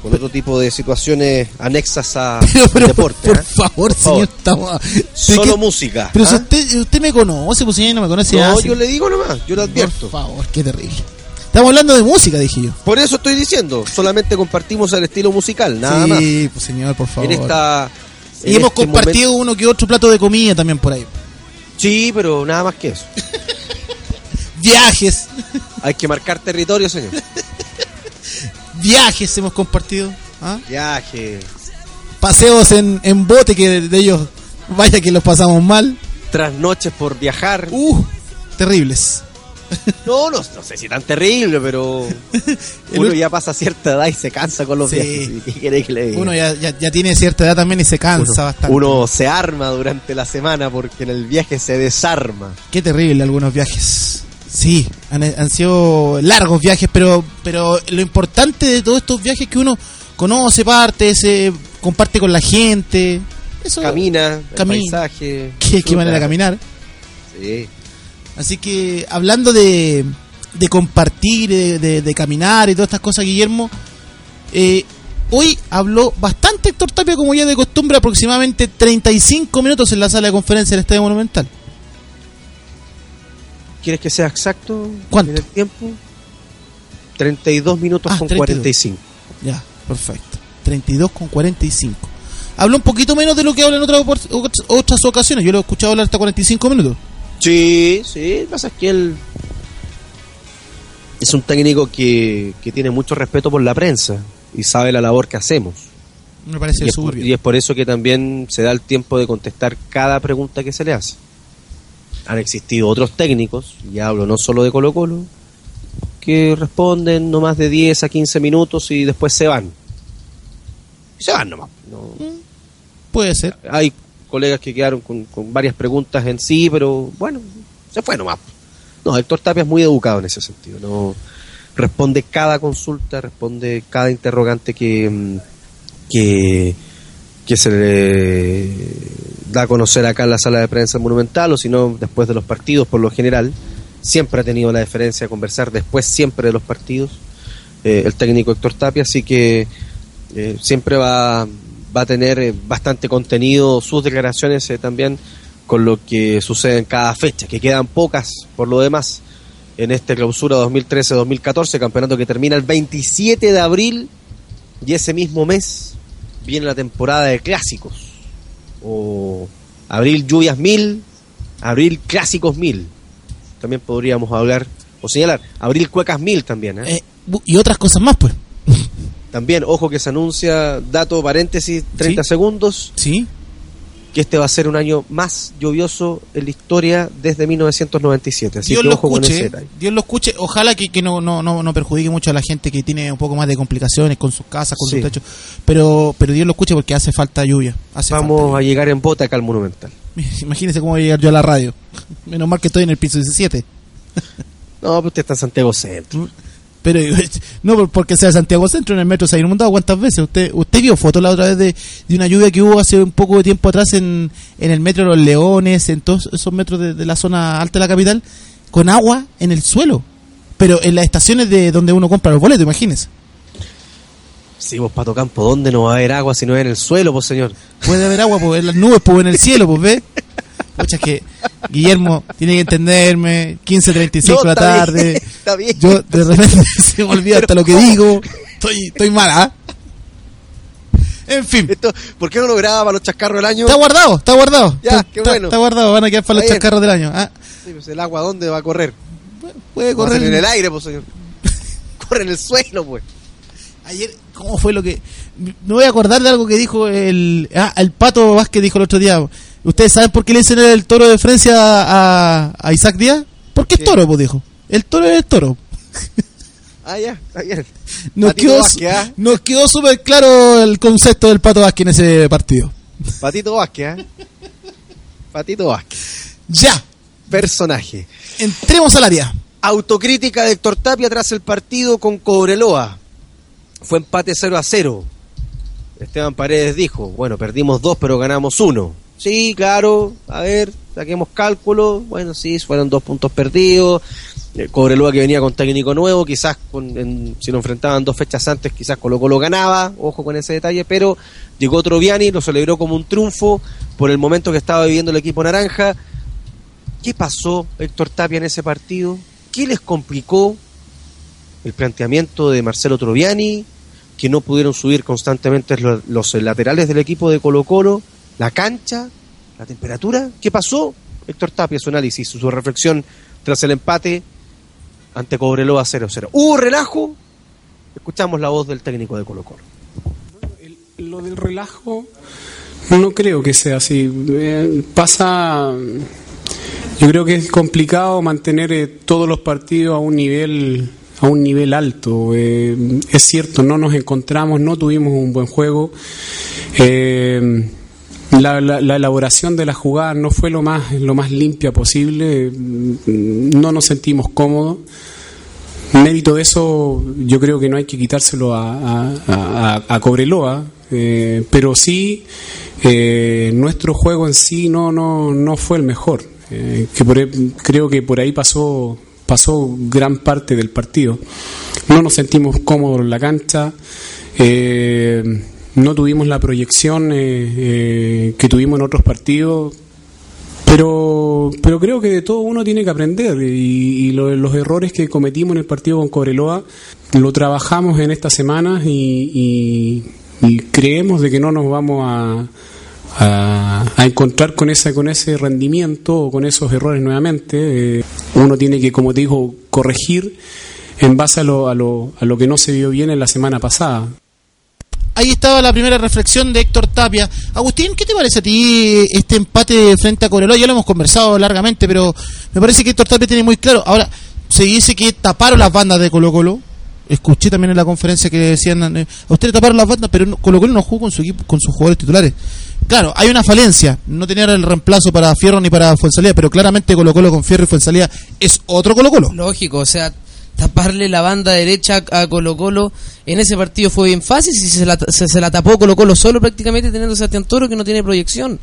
Con otro tipo de situaciones anexas a al deporte. Por ¿ah? favor, señor, estamos... Solo ¿De qué- música. Pero si ¿ah? usted, usted me conoce, pues señor, no me conoce. No, yo le digo nomás, yo le advierto. Por favor, qué terrible. Estamos hablando de música, dije yo. Por eso estoy diciendo, solamente compartimos el estilo musical, nada sí, más. pues señor, por favor. En esta. Y hemos este compartido uno que otro plato de comida también por ahí. Sí, pero nada más que eso. Viajes, Hay que marcar territorio, señor. viajes hemos compartido. ¿ah? Viaje, Paseos en, en bote que de, de ellos, vaya que los pasamos mal. trasnoches por viajar. Uh, terribles. No, no, no sé si tan terrible, pero El uno ya pasa cierta edad y se cansa con los Sí. viajes. ¿Qué quiere que le diga? Uno ya, ya, ya tiene cierta edad también y se cansa uno, bastante. uno se arma durante la semana porque en el viaje se desarma. Qué terrible algunos viajes. Sí, han, han sido largos viajes, pero, pero lo importante de todos estos viajes es que uno conoce parte, se comparte con la gente. Eso, Camina, el Camina. paisaje. qué, qué manera de caminar. Sí. Así que hablando de, de compartir, de, de- de caminar y todas estas cosas, Guillermo, eh, hoy habló bastante Héctor Tapia, como ya de costumbre, aproximadamente 35 minutos en la sala de conferencia del Estadio Monumental. ¿Quieres que sea exacto ¿Cuánto? en el tiempo? 32 minutos Ah, con 32. 45. Ya, perfecto. 32 con 45. Habló un poquito menos de lo que habla en otras, otras ocasiones. Yo lo he escuchado hablar hasta 45 minutos. Sí, sí, lo que pasa es que él es un técnico que, que tiene mucho respeto por la prensa y sabe la labor que hacemos. Me parece Y es, por, y es por eso que también se da el tiempo de contestar cada pregunta que se le hace. Han existido otros técnicos, y hablo no solo de Colo Colo, que responden no más de 10 a 15 minutos y después se van. Y se van nomás. no- Puede ser. hay colegas que quedaron con, con varias preguntas en sí, pero bueno, se fue nomás. No, Héctor Tapia es muy educado en ese sentido. No responde cada consulta, responde cada interrogante que, mm, que, que se le da a conocer acá en la sala de prensa monumental o si no después de los partidos por lo general. Siempre ha tenido la deferencia de conversar después siempre de los partidos eh, el técnico Héctor Tapia, así que eh, siempre va, va a tener eh, bastante contenido sus declaraciones eh, también con lo que sucede en cada fecha, que quedan pocas por lo demás en este clausura 2013-2014, campeonato que termina el 27 de abril y ese mismo mes viene la temporada de clásicos o abril lluvias mil, abril clásicos mil. También podríamos hablar o señalar, abril cuecas mil también. ¿eh? Y otras cosas más, pues. También, ojo que se anuncia, dato paréntesis, 30 segundos, Sí. que este va a ser un año más lluvioso en la historia desde 1997. Así Dios que lo ojo con ese escuche. Dios lo escuche. Ojalá que, que no, no, no, no perjudique mucho a la gente que tiene un poco más de complicaciones con sus casas, con Sí. sus techos. Pero, pero Dios lo escuche porque hace falta lluvia. Hace Vamos a llegar en bota acá al Monumental. falta. Imagínese cómo voy a llegar yo a la radio. Menos mal que estoy en el piso 17. No, pero usted está en Santiago Centro. Pero no por- porque sea Santiago Centro, en el metro se ha inundado cuántas veces. Usted usted vio fotos la otra vez de, de una lluvia que hubo hace un poco de tiempo atrás en, en el metro de Los Leones, en todos esos metros de, de la zona alta de la capital, con agua en el suelo. Pero en las estaciones de donde uno compra los boletos, imagínese. Sí, vos, Pato Campo, ¿dónde no va a haber agua si no es en el suelo, pues señor? Puede haber agua pues, en las nubes, pues en el cielo, pues ve. Pucha, es que Guillermo tiene que entenderme. 15.35 No, de la bien, tarde. está bien. Yo de repente se me olvida hasta lo que digo. Estoy, estoy mal, ¿ah? En fin. Esto, ¿Por qué no lo graba para los chascarros del año? Está guardado, está guardado. Ya, está, qué bueno. Está guardado, van a quedar para los bien. chascarros del año. Ah, Sí, pues el agua, ¿dónde va a correr? puede correr. en el aire, pues señor. Corre en el suelo, pues. Ayer, ¿cómo fue lo que.? Me voy a acordar de algo que dijo el. Ah, el Pato Vázquez dijo el otro día. ¿Ustedes saben por qué le dicen el toro de Francia a, a Isaac Díaz? Porque es toro, pues dijo. El toro es el toro. Ah, ya, está bien. Nos Patito quedó, Vázquez, ¿ah? nos quedó súper claro el concepto del Pato Vázquez en ese partido. Patito Vázquez, ¿eh? Patito Vázquez. Ya. Personaje. Entremos al área. Autocrítica de Héctor Tapia tras el partido con Cobreloa. Fue empate 0 a 0. Esteban Paredes dijo, bueno, perdimos dos, pero ganamos uno. Sí, claro, a ver, saquemos cálculo. Bueno, sí, fueron dos puntos perdidos. Eh, Cobreloa que venía con técnico nuevo, quizás con- en- si lo enfrentaban dos fechas antes, quizás Colo Colo ganaba, ojo con ese detalle, pero llegó Troviani, lo celebró como un triunfo por el momento que estaba viviendo el equipo naranja. ¿Qué pasó, Héctor Tapia, en ese partido? ¿Qué les complicó el planteamiento de Marcelo Troviani? Que no pudieron subir constantemente lo- los, laterales del equipo de Colo Colo, la cancha, la temperatura. ¿Qué pasó? Héctor Tapia, su análisis, su reflexión tras el empate ante Cobreloa 0-0. ¿Hubo relajo? Escuchamos la voz del técnico de Colo Colo. Lo del relajo no creo que sea así. Eh, pasa, yo creo que es complicado mantener eh, todos los partidos a un nivel a un nivel alto. Eh, es cierto, no nos encontramos, no tuvimos un buen juego. La, la- la elaboración de la jugada no fue lo más lo más limpia posible. No nos sentimos cómodos. Mérito de eso, yo creo que no hay que quitárselo a, a, a- Cobreloa, eh, pero sí eh, nuestro juego en sí no no no fue el mejor. eh, que por ahí- creo que por ahí pasó pasó gran parte del partido. No nos sentimos cómodos en la cancha. eh, no tuvimos la proyección eh, eh, que tuvimos en otros partidos pero, pero creo que de todo uno tiene que aprender y, y lo- los errores que cometimos en el partido con Cobreloa lo trabajamos en estas semanas y, y- y creemos de que no nos vamos a, a, encontrar con ese, con ese rendimiento o con esos errores nuevamente. Eh, uno tiene que, como te digo, corregir en base a lo, a, lo, a lo que no se vio bien en la semana pasada. Ahí estaba la primera reflexión de Héctor Tapia. Agustín, ¿qué te parece a ti este empate frente a Cobreloa? Ya lo hemos conversado largamente, pero me parece que Héctor Tapia tiene muy claro. Ahora, se dice que taparon las bandas de Colo Colo. Escuché también en la conferencia que decían, eh, a ustedes taparon las bandas, pero Colo Colo no jugó con, su equipo, con sus jugadores titulares. Claro, hay una falencia. No tener el reemplazo para Fierro ni para Fuensalía, pero claramente Colo Colo con Fierro y Fuensalía es otro Colo Colo. Lógico, o sea, taparle la banda derecha a Colo Colo en ese partido fue bien fácil, si se la, se, la tapó Colo Colo solo prácticamente teniendo a Sebastián Toro que no tiene proyección.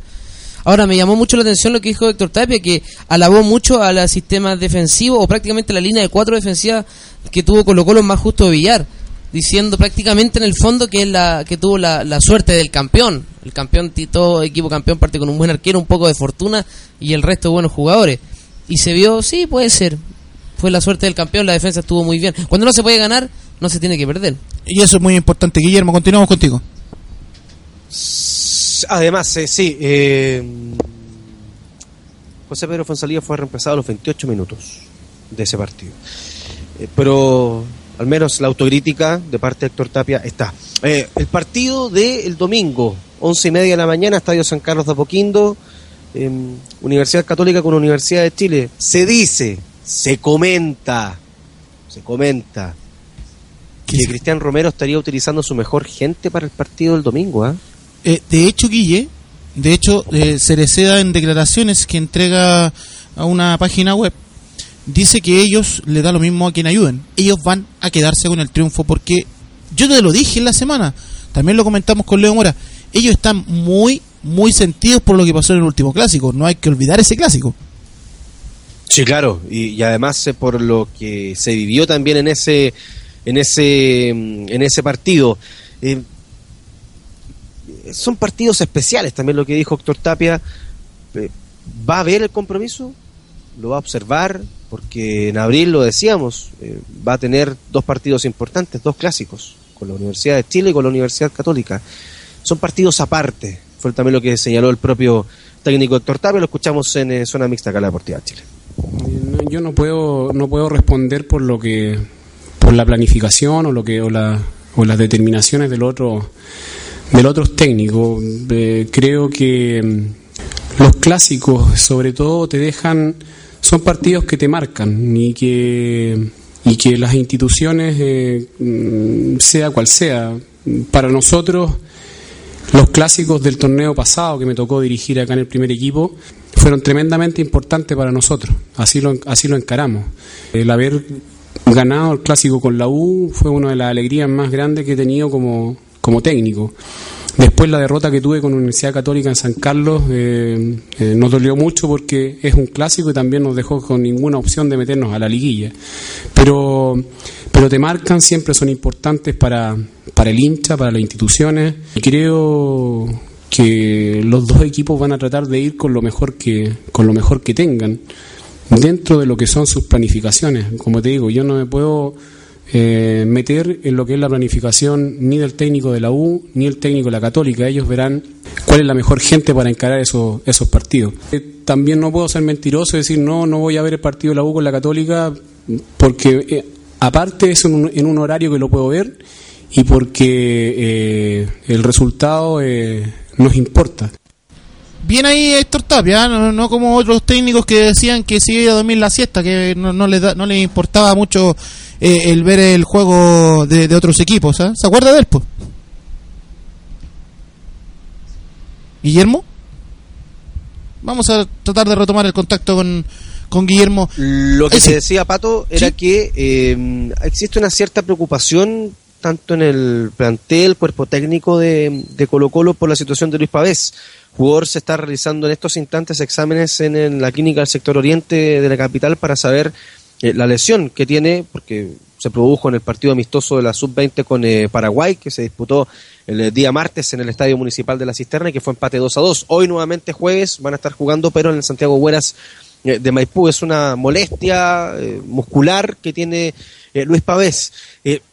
Ahora, me llamó mucho la atención lo que dijo Héctor Tapia, que alabó mucho a los sistemas defensivos o prácticamente la línea de cuatro defensivas que tuvo Colo Colo más justo de Villar, diciendo prácticamente en el fondo que es la que tuvo la, la suerte del campeón. El campeón, todo equipo campeón parte con un buen arquero, un poco de fortuna y el resto buenos jugadores. Y se vio, sí, puede ser. Fue la suerte del campeón, la defensa estuvo muy bien. Cuando no se puede ganar, no se tiene que perder. Y eso es muy importante. Guillermo, continuamos contigo. Además, eh, sí, eh, José Pedro Fonsalía fue reemplazado a los 28 minutos de ese partido. Eh, pero al menos la autocrítica de parte de Héctor Tapia está. Eh, el partido del domingo, 11 y media de la mañana, Estadio San Carlos de Apoquindo, eh, Universidad Católica con Universidad de Chile. Se dice, se comenta, se comenta que Cristian Romero estaría utilizando su mejor gente para el partido del domingo. ¿ah? Eh, de hecho, Guille, de hecho, eh, Cereceda en declaraciones que entrega a una página web, dice que ellos le da lo mismo a quien ayuden. Ellos van a quedarse con el triunfo porque yo te lo dije en la semana, también lo comentamos con Leo Mora, ellos están muy, muy sentidos por lo que pasó en el último clásico. No hay que olvidar ese clásico. Sí, claro, y, además eh, por lo que se vivió también en ese en ese mm, en ese partido. Eh, son partidos especiales también lo que dijo Héctor Tapia. Eh, ¿Va a ver el compromiso? ¿Lo va a observar? Porque en abril lo decíamos, va a tener dos partidos importantes, dos clásicos, con la Universidad de Chile y con la Universidad Católica. son partidos aparte. Fue también lo que señaló el propio técnico Héctor Tapia, lo escuchamos en Zona Mixta acá la Deportiva de Chile. Yo no puedo no puedo responder por lo que por la planificación o lo que o, la, o las determinaciones del otro del otros técnicos. Eh, creo que mm, los clásicos, sobre todo, te dejan son partidos que te marcan y que y que las instituciones, eh, mm, sea cual sea, para nosotros los clásicos del torneo pasado que me tocó dirigir acá en el primer equipo fueron tremendamente importantes para nosotros, así lo, así lo encaramos. El haber ganado el clásico con la U fue una de las alegrías más grandes que he tenido como, como técnico. Después la derrota que tuve con la Universidad Católica en San Carlos eh, eh, nos dolió mucho porque es un clásico y también nos dejó con ninguna opción de meternos a la liguilla. Pero, pero te marcan, siempre son importantes para, para el hincha, para las instituciones. Y creo que los dos equipos van a tratar de ir con lo mejor que, con lo mejor que tengan dentro de lo que son sus planificaciones. Como te digo, yo no me puedo eh, meter en lo que es la planificación ni del técnico de la U ni el técnico de la Católica. Ellos verán cuál es la mejor gente para encarar esos, esos partidos. Eh, también no puedo ser mentiroso y decir no, no voy a ver el partido de la U con la Católica porque eh, aparte es en un, en un, horario que lo puedo ver y porque el resultado nos importa. Bien ahí Héctor Tapia, no, no, como otros técnicos que decían que si iba a dormir la siesta, que no, no les, da, no les importaba mucho eh, el ver el juego de, de otros equipos. ¿eh? ¿Se acuerda de él? Po? ¿Guillermo? Vamos a tratar de retomar el contacto con, con Guillermo. Lo que se decía Pato era ¿Sí? que eh, existe una cierta preocupación tanto en el plantel, cuerpo técnico de, de Colo Colo por la situación de Luis Pavés. Jugador se está realizando en estos instantes exámenes en, la clínica del sector oriente de la capital para saber eh, la lesión que tiene, porque se produjo en el partido amistoso de la sub-20 con eh, Paraguay, que se disputó el eh, día martes en el Estadio Municipal de la Cisterna y que fue empate 2 a 2. Hoy nuevamente jueves van a estar jugando, pero en el Santiago Hueras eh, de Maipú. Es una molestia muscular que tiene Luis Pavés.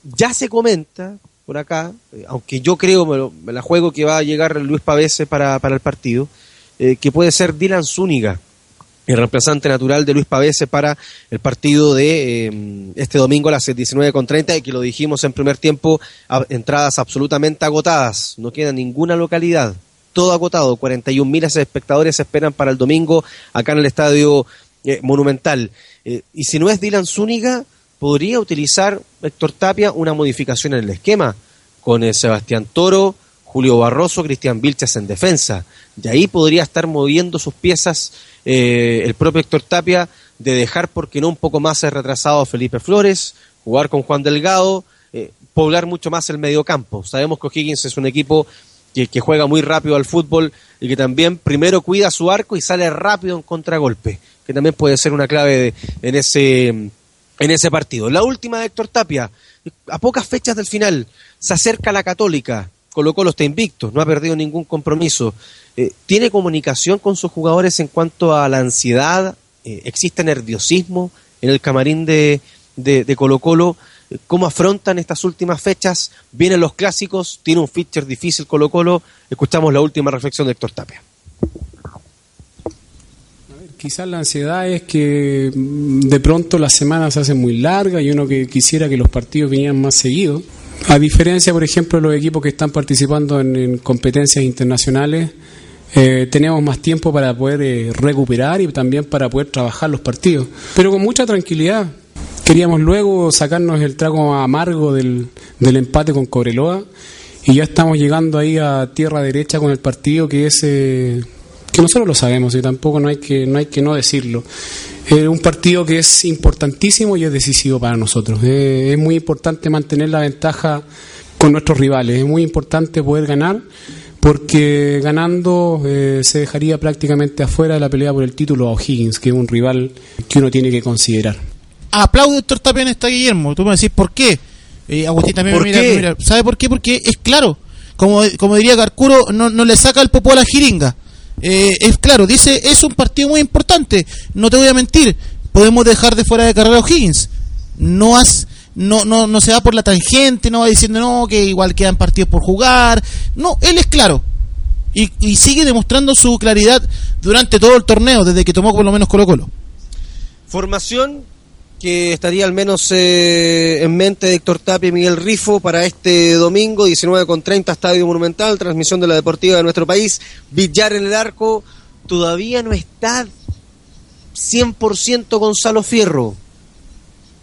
ya se comenta por acá, aunque yo creo, me, lo, la juego que va a llegar Luis Pavés para, para el partido, que puede ser Dylan Zúñiga el reemplazante natural de Luis Pavese para el partido de eh, este domingo a las 19.30 y que lo dijimos en primer tiempo, entradas absolutamente agotadas, no queda ninguna localidad, todo agotado, 41 mil espectadores se esperan para el domingo acá en el Estadio eh, Monumental. Eh, y si no es Dylan Zúñiga, podría utilizar Héctor Tapia una modificación en el esquema, con Sebastián Toro, Julio Barroso, Cristian Vilches en defensa. Y ahí podría estar moviendo sus piezas eh, el propio Héctor Tapia de dejar, porque no, un poco más retrasado a Felipe Flores, jugar con Juan Delgado, eh, poblar mucho más el mediocampo. Sabemos que O'Higgins es un equipo que, que, juega muy rápido al fútbol y que también primero cuida su arco y sale rápido en contragolpe, que también puede ser una clave de, en, ese, en ese partido. La última de Héctor Tapia, a pocas fechas del final, se acerca a la Católica, Colo Colo está invicto, no ha perdido ningún compromiso. Eh, ¿Tiene comunicación con sus jugadores en cuanto a la ansiedad? Eh, ¿Existe nerviosismo en el camarín de, de, de Colo Colo? ¿Cómo afrontan estas últimas fechas? Vienen los clásicos, tiene un feature difícil Colo Colo. Escuchamos la última reflexión de Héctor Tapia. Quizás la ansiedad es que mm, de pronto las semanas se hacen muy largas y uno que quisiera que los partidos vinieran más seguidos. A diferencia, por ejemplo, de los equipos que están participando en, en competencias internacionales, eh, tenemos más tiempo para poder eh, recuperar y también para poder trabajar los partidos. Pero con mucha tranquilidad. Queríamos luego sacarnos el trago amargo del, del empate con Cobreloa y ya estamos llegando ahí a tierra derecha con el partido que es eh, que nosotros lo sabemos y tampoco no hay que no hay que no decirlo es un partido que es importantísimo y es decisivo para nosotros. Eh, es muy importante mantener la ventaja con nuestros rivales. Es muy importante poder ganar porque ganando eh, se dejaría prácticamente afuera de la pelea por el título a O'Higgins que es un rival que uno tiene que considerar. Aplaude doctor Tapia en esta Guillermo. Tú me decís por qué eh, Agustín también ¿Por me mira, qué? me mira. ¿sabe por qué? porque es claro. Como, como diría Carcuro no, no le saca el popó a la jiringa eh, es claro, dice, es un partido muy importante, no te voy a mentir, podemos dejar de fuera de carrera a O'Higgins, no has, no, no, no se va por la tangente, no va diciendo no, que igual quedan partidos por jugar. No, él es claro. Y, y sigue demostrando su claridad durante todo el torneo, desde que tomó por lo menos Colo Colo. Formación que estaría al menos eh, en mente de Héctor Tapia y Miguel Rifo para este domingo, 19 con 30, Estadio Monumental, transmisión de la Deportiva de nuestro país. Villar en el arco, todavía no está 100% Gonzalo Fierro,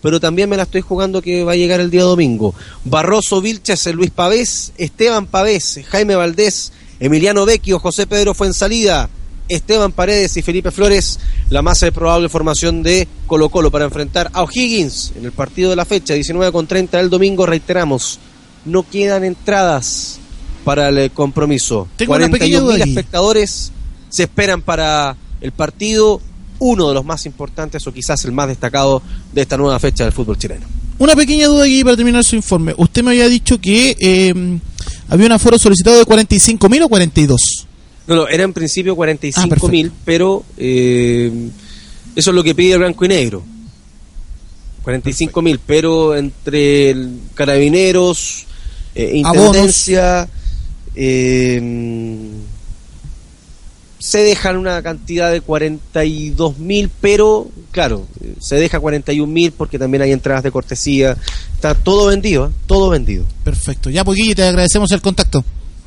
pero también me la estoy jugando que va a llegar el día domingo. Barroso Vilches, Luis Pavés, Esteban Pavés, Jaime Valdés, Emiliano Vecchio, José Pedro Fuensalida, Esteban Paredes y Felipe Flores, la más probable formación de Colo Colo para enfrentar a O'Higgins en el partido de la fecha, 19 con 30 del domingo, reiteramos, no quedan entradas para el compromiso. Tengo una pequeña duda 41.000 aquí. espectadores se esperan para el partido, uno de los más importantes o quizás el más destacado de esta nueva fecha del fútbol chileno. Una pequeña duda aquí para terminar su informe. Usted me había dicho que eh, había un aforo solicitado de 45.000 o 42. No, no, era en principio Ah, 45 perfecto. mil, pero eh, eso es lo que pide el blanco y negro. 45 mil, pero entre el carabineros, eh, intendencia, eh, se dejan una cantidad de 42 mil, pero claro, eh, se deja 41 mil porque también hay entradas de cortesía. Está todo vendido, ¿eh? todo vendido. Perfecto. Ya, Guille, te agradecemos el contacto.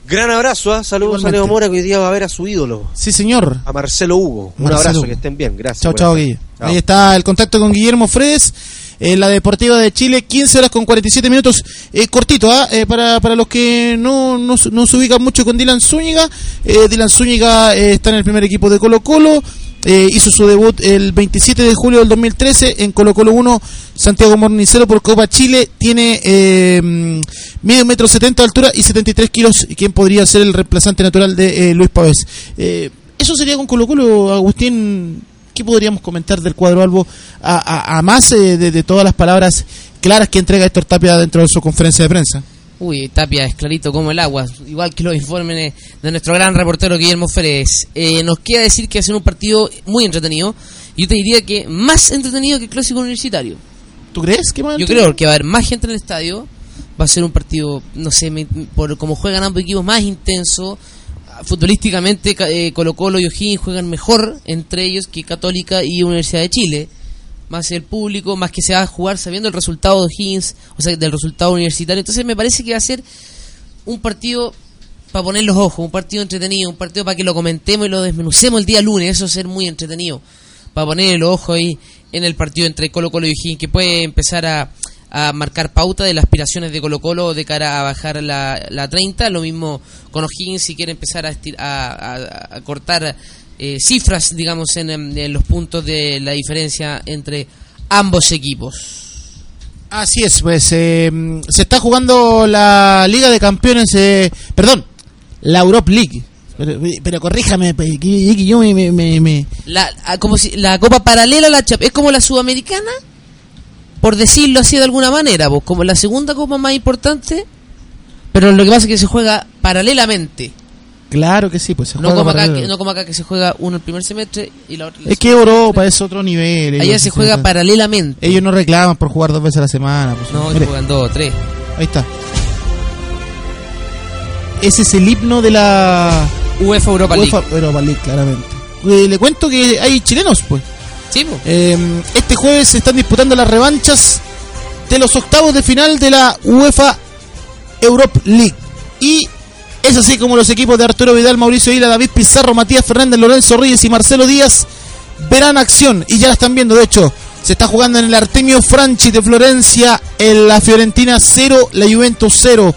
Gran abrazo, ¿eh? saludos Igualmente. a Leo Mora que hoy día va a ver a su ídolo. Sí, señor. A Marcelo Hugo. Un Marcelo abrazo, que estén bien. Gracias. Chao, chao. Guille. Ahí está el contacto con Guillermo Fredes. En la Deportiva de Chile, 15 horas con 47 minutos. Eh, cortito, ¿ah? Eh, para, para los que no, no, se- no se ubican mucho con Dylan Zúñiga. Eh, Dylan Zúñiga eh, está en el primer equipo de Colo Colo. Eh, hizo su debut el 27 de julio del 2013 en Colo Colo 1, Santiago Mornicero por Copa Chile. Tiene eh, medio metro 70 de altura y 73 kilos. ¿Quién podría ser el reemplazante natural de eh, Luis Pavés? Eh, eso sería con Colo Colo, Agustín. ¿Qué podríamos comentar del cuadro Albo a más eh, de, de todas las palabras claras que entrega Héctor Tapia dentro de su conferencia de prensa? Uy, Tapia es clarito como el agua, igual que los informes de nuestro gran reportero Guillermo Férez. Eh, nos queda decir que va a ser un partido muy entretenido. Yo te diría que más entretenido que el clásico universitario. ¿Tú crees que más Yo creo que va a haber más gente en el estadio. Va a ser un partido, no sé, me- por como juegan ambos equipos, más intenso. Futbolísticamente, ca- eh, Colo Colo y O'Higgins juegan mejor entre ellos que Católica y Universidad de Chile. Más el público, más que se va a jugar sabiendo el resultado de O'Higgins, o sea, del resultado universitario. Entonces me parece que va a ser un partido para poner los ojos, un partido entretenido, un partido para que lo comentemos y lo desmenucemos el día lunes, eso va a ser muy entretenido, para poner el ojo ahí en el partido entre Colo Colo y O'Higgins, que puede empezar a, a marcar pauta de las aspiraciones de Colo Colo de cara a bajar la, la 30, lo mismo con O'Higgins si quiere empezar a, a- a cortar eh, cifras, digamos, en, en los puntos de la diferencia entre ambos equipos. Así es, pues eh, se está jugando la Liga de Campeones, eh, perdón, la Europe League. Pero, pero corríjame, que, yo me, me- me- me- La, a- como si, la copa paralela a la Chap- es como la sudamericana, por decirlo así de alguna manera, pues, como la segunda copa más importante, pero lo que pasa es que se juega paralelamente. Claro que sí, pues se No juega como, acá, que, no como acá que se juega uno el primer semestre y la otra el Es que Europa es otro nivel. Allá ellos se juega paralelamente. Ellos no reclaman por jugar dos veces a la semana. pues. No, Mire, juegan dos o tres. Ahí está. Ese es el himno de la UEFA Europa League. UEFA Europa League, claramente. Eh, le cuento que hay chilenos, pues. Sí, pues. Eh, este jueves se están disputando las revanchas de los octavos de final de la UEFA Europe League. Y es así como los equipos de Arturo Vidal, Mauricio Vila, David Pizarro, Matías Fernández, Lorenzo Reyes y Marcelo Díaz verán acción. Y ya la están viendo, de hecho. Se está jugando en el Artemio Franchi de Florencia, en la Fiorentina 0, la Juventus 0.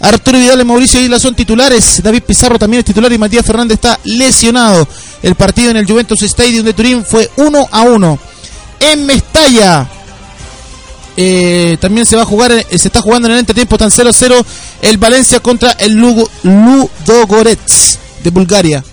Arturo Vidal y Mauricio Isla son titulares. David Pizarro también es titular y Matías Fernández está lesionado. El partido en el Juventus Stadium de Turín fue 1 a 1. En Mestalla eh, también se va a jugar, eh, se está jugando en el entretiempo, están 0-0 el Valencia contra el Lugo, Ludogorets de Bulgaria.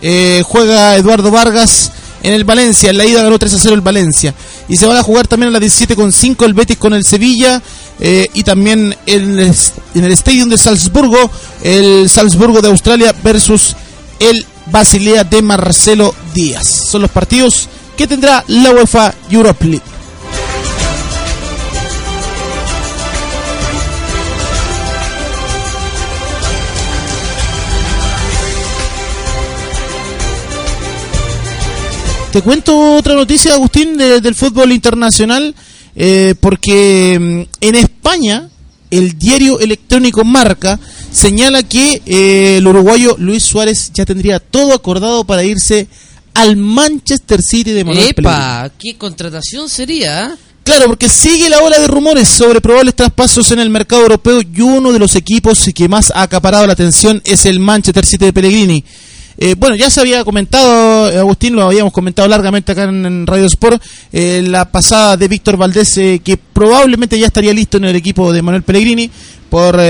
Eh, juega Eduardo Vargas en el Valencia, en la ida ganó 3-0 el Valencia. Y se va a jugar también a las 17.5 el Betis con el Sevilla y también en el Stadium de Salzburgo, el Salzburgo de Australia versus el Basilea de Marcelo Díaz. Son los partidos que tendrá la UEFA Europe League. Te cuento otra noticia, Agustín, de- del fútbol internacional, eh, porque mm, en España el diario electrónico Marca señala que eh, el uruguayo Luis Suárez ya tendría todo acordado para irse al Manchester City de Manuel Pellegrini. Epa, qué contratación sería. ¿ah? Claro, porque sigue la ola de rumores sobre probables traspasos en el mercado europeo y uno de los equipos que más ha acaparado la atención es el Manchester City de Pellegrini. Eh, bueno, ya se había comentado, eh, Agustín, lo habíamos comentado largamente acá en, Radio Sport, eh, la pasada de Víctor Valdés, que probablemente ya estaría listo en el equipo de Manuel Pellegrini por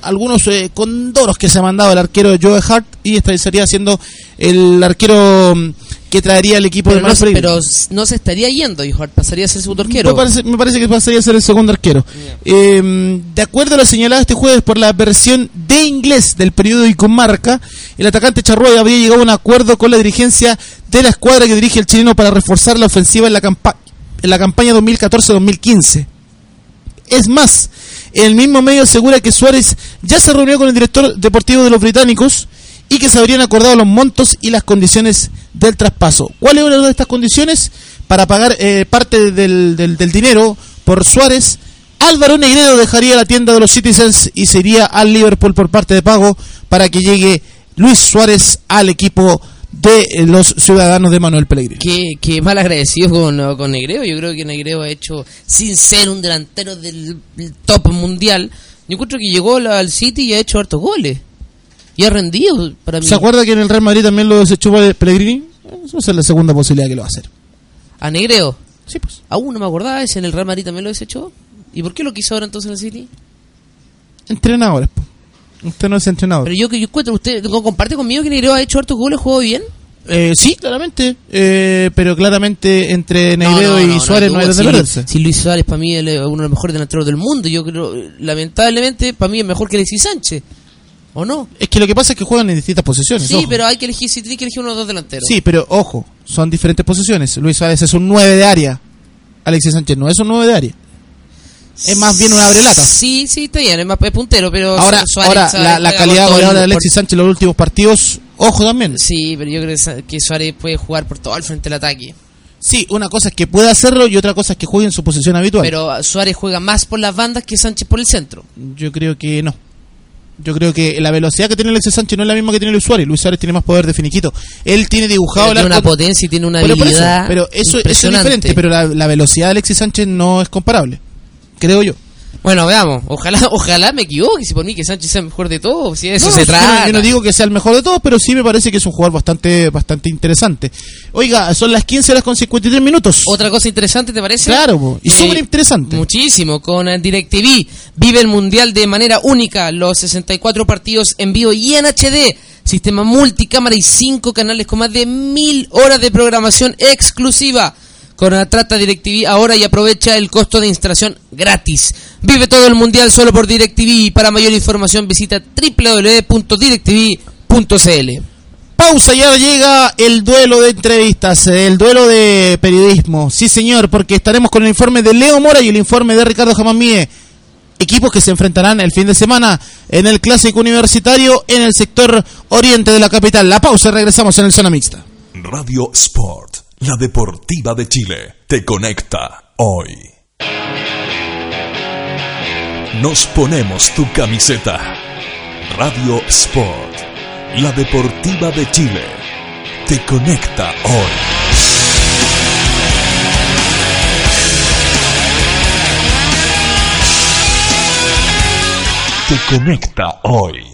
algunos condoros que se ha mandado el arquero Joe Hart y estaría siendo el arquero mm, que traería el equipo Pero de no, Pellegrini. pero no se estaría yendo, hijo, pasaría a ser segundo arquero. Me parece, me parece que pasaría a ser el segundo arquero. Eh, de acuerdo a lo señalado este jueves por la versión de inglés del periódico Marca, el atacante Charrúa habría llegado a un acuerdo con la dirigencia de la escuadra que dirige el chileno para reforzar la ofensiva en la, campa- en la campaña 2014-2015. Es más, el mismo medio asegura que Suárez ya se reunió con el director deportivo de los británicos y que se habrían acordado los montos y las condiciones del traspaso. ¿Cuáles eran estas condiciones? Para pagar eh, parte del, del- dinero por Suárez, Álvaro Negredo dejaría la tienda de los Citizens y se iría al Liverpool por parte de pago para que llegue Luis Suárez al equipo de eh, los ciudadanos de Manuel Pellegrini. Qué, qué mal agradecido con, con Negreo. Yo creo que Negreo ha hecho, sin ser un delantero del, top mundial, yo encuentro que llegó al City y ha hecho hartos goles. Y ha rendido para mí. ¿Se acuerda que en el Real Madrid también lo desechó Pellegrini? Esa es la segunda posibilidad que lo va a hacer. ¿A Negreo? Sí, pues. Aún no me acordaba, ese en el Real Madrid también lo desechó. ¿Y por qué lo quiso ahora entonces en el City? Entrenadores, po. Usted no es entrenador. Pero yo que yo encuentro, ¿usted co- comparte conmigo que Negreo ha hecho hartos goles, jugó bien? Eh, sí, claramente. Eh, pero claramente entre No, Negredo no, y Suárez no, hay donde Si perderse. Si Luis Suárez para mí es el- uno de los mejores delanteros del mundo, yo creo, lamentablemente, para mí es mejor que Alexis Sánchez. ¿O no? Es que lo que pasa es que juegan en distintas posiciones. Sí, ojo. pero hay que elegir, si tienes que elegir uno los dos delanteros. Sí, pero ojo, son diferentes posiciones. Luis Suárez es un 9 de área. Alexis Sánchez no es un 9 de área. Es más bien un abrelata. Sí, sí, está bien, es más es puntero, pero Ahora, Su- Suárez ahora la, la calidad goleadora de por- Alexis Sánchez en los últimos partidos, ojo también. Sí, pero yo creo que Suárez puede jugar por todo el frente del ataque. Sí, una cosa es que pueda hacerlo y otra cosa es que juegue en su posición habitual. Pero Suárez juega más por las bandas que Sánchez por el centro. Yo creo que no. Yo creo que la velocidad que tiene Alexis Sánchez no es la misma que tiene Luis Suárez. Luis Suárez tiene más poder de finiquito. Él tiene dibujado Pero el tiene una potencia y tiene una Pero por eso, habilidad pero eso, eso es diferente. Pero la, la velocidad de Alexis Sánchez no es comparable. Creo yo. Bueno, veamos, ojalá ojalá me equivoque, si por mí que Sánchez sea el mejor de todos, si eso No, se yo no- trata. Yo no digo que sea el mejor de todos, pero sí me parece que es un jugador bastante bastante interesante. Oiga, son las 15 horas con 53 minutos. Otra cosa interesante, ¿te parece? Claro, po, y Eh, súper interesante. Muchísimo, con eh, DirecTV. Vive el Mundial de manera única, los 64 partidos en vivo y en HD. Sistema multicámara y 5 canales con más de mil horas de programación exclusiva. Con la trata DirecTV ahora y aprovecha el costo de instalación gratis. Vive todo el Mundial solo por DirecTV. Para mayor información visita www.directv.cl. Pausa y ahora llega el duelo de entrevistas, el duelo de periodismo. Sí, señor, porque estaremos con el informe de Leo Mora y el informe de Ricardo Jamamie. Equipos que se enfrentarán el fin de semana en el Clásico Universitario en el sector oriente de la capital. La pausa y regresamos en el Zona Mixta. Radio Sport, la deportiva de Chile, te conecta hoy. Nos ponemos tu camiseta. Radio Sport, la deportiva de Chile, te conecta hoy. Te conecta hoy.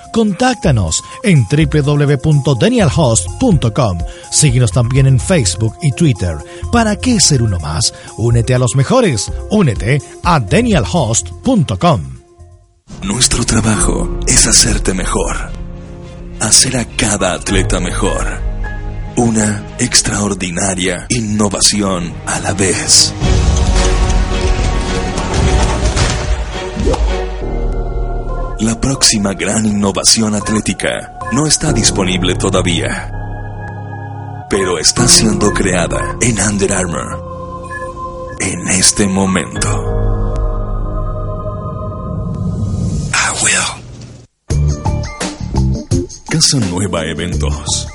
Contáctanos en www.danielhost.com. Síguenos también en Facebook y Twitter. ¿Para qué ser uno más? Únete a los mejores. Únete a danielhost.com. Nuestro trabajo es hacerte mejor. Hacer a cada atleta mejor. Una extraordinaria innovación a la vez. La próxima gran innovación atlética no está disponible todavía, pero está siendo creada en Under Armour en este momento. I will. Casa Nueva Eventos.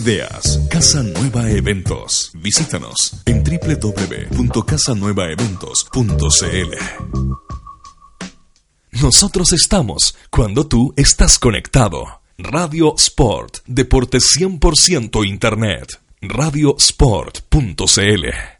ideas. Casa Nueva Eventos. Visítanos en www.casanuevaeventos.cl. Nosotros estamos cuando tú estás conectado. Radio Sport, deporte 100% Internet. Radiosport.cl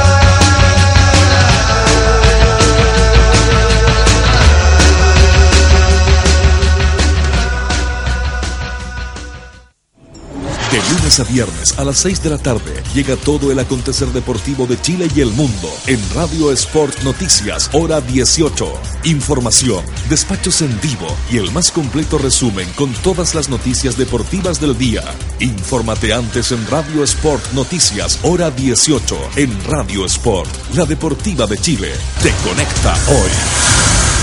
De lunes a viernes a las 6 de la tarde llega todo el acontecer deportivo de Chile y el mundo en Radio Sport Noticias, hora 18. Información, despachos en vivo y el más completo resumen con todas las noticias deportivas del día. Infórmate antes en Radio Sport Noticias, hora 18 en Radio Sport, la deportiva de Chile. Te conecta hoy.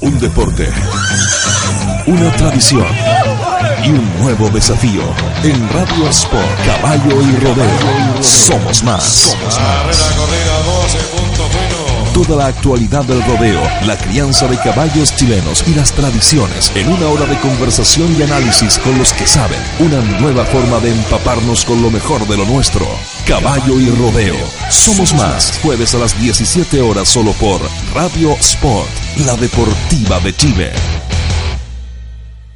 Un deporte, una tradición y un nuevo desafío. En Radio Sport, Caballo y Rodeo. Somos más. Toda la actualidad del rodeo, la crianza de caballos chilenos y las tradiciones en una hora de conversación y análisis con los que saben. Una nueva forma de empaparnos con lo mejor de lo nuestro. Caballo y Rodeo. Somos más. Jueves a las 17 horas solo por Radio Sport, la deportiva de Chile.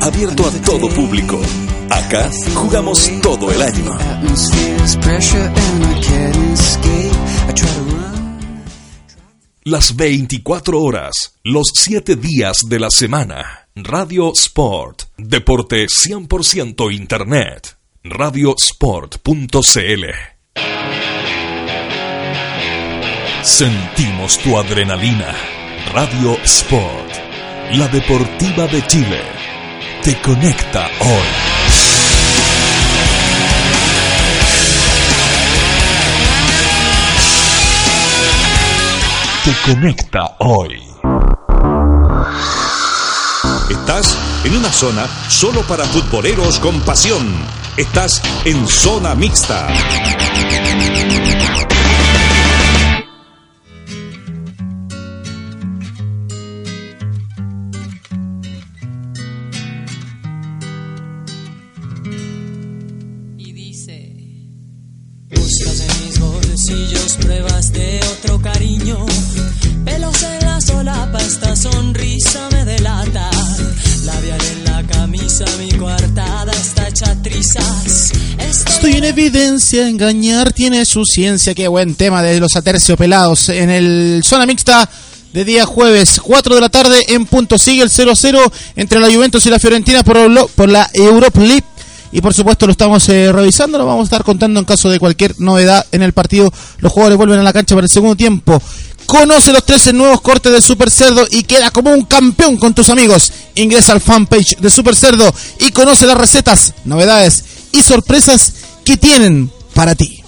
Abierto a todo público. Acá jugamos todo el año. Las 24 horas, los 7 días de la semana. Radio Sport, deporte 100% Internet. Radiosport.cl Sentimos tu adrenalina. Radio Sport, la deportiva de Chile te conecta hoy. Te conecta hoy. Estás en una zona solo para futboleros con pasión. Estás en zona mixta. Pruebas de otro cariño Pelos en la solapa, esta sonrisa me delata Labial en la camisa, mi coartada está hecha trizas Estoy en evidencia, engañar tiene su ciencia. Qué buen tema de los aterciopelados. En el zona mixta de día jueves, 4 de la tarde en punto. Sigue el 0-0 entre la Juventus y la Fiorentina por, por la Europa League. Y por supuesto lo estamos eh, revisando, lo vamos a estar contando en caso de cualquier novedad en el partido. Los jugadores vuelven a la cancha para el segundo tiempo. Conoce los 13 nuevos cortes de Super Cerdo y queda como un campeón con tus amigos. Ingresa al fanpage de Super Cerdo y conoce las recetas, novedades y sorpresas que tienen para ti.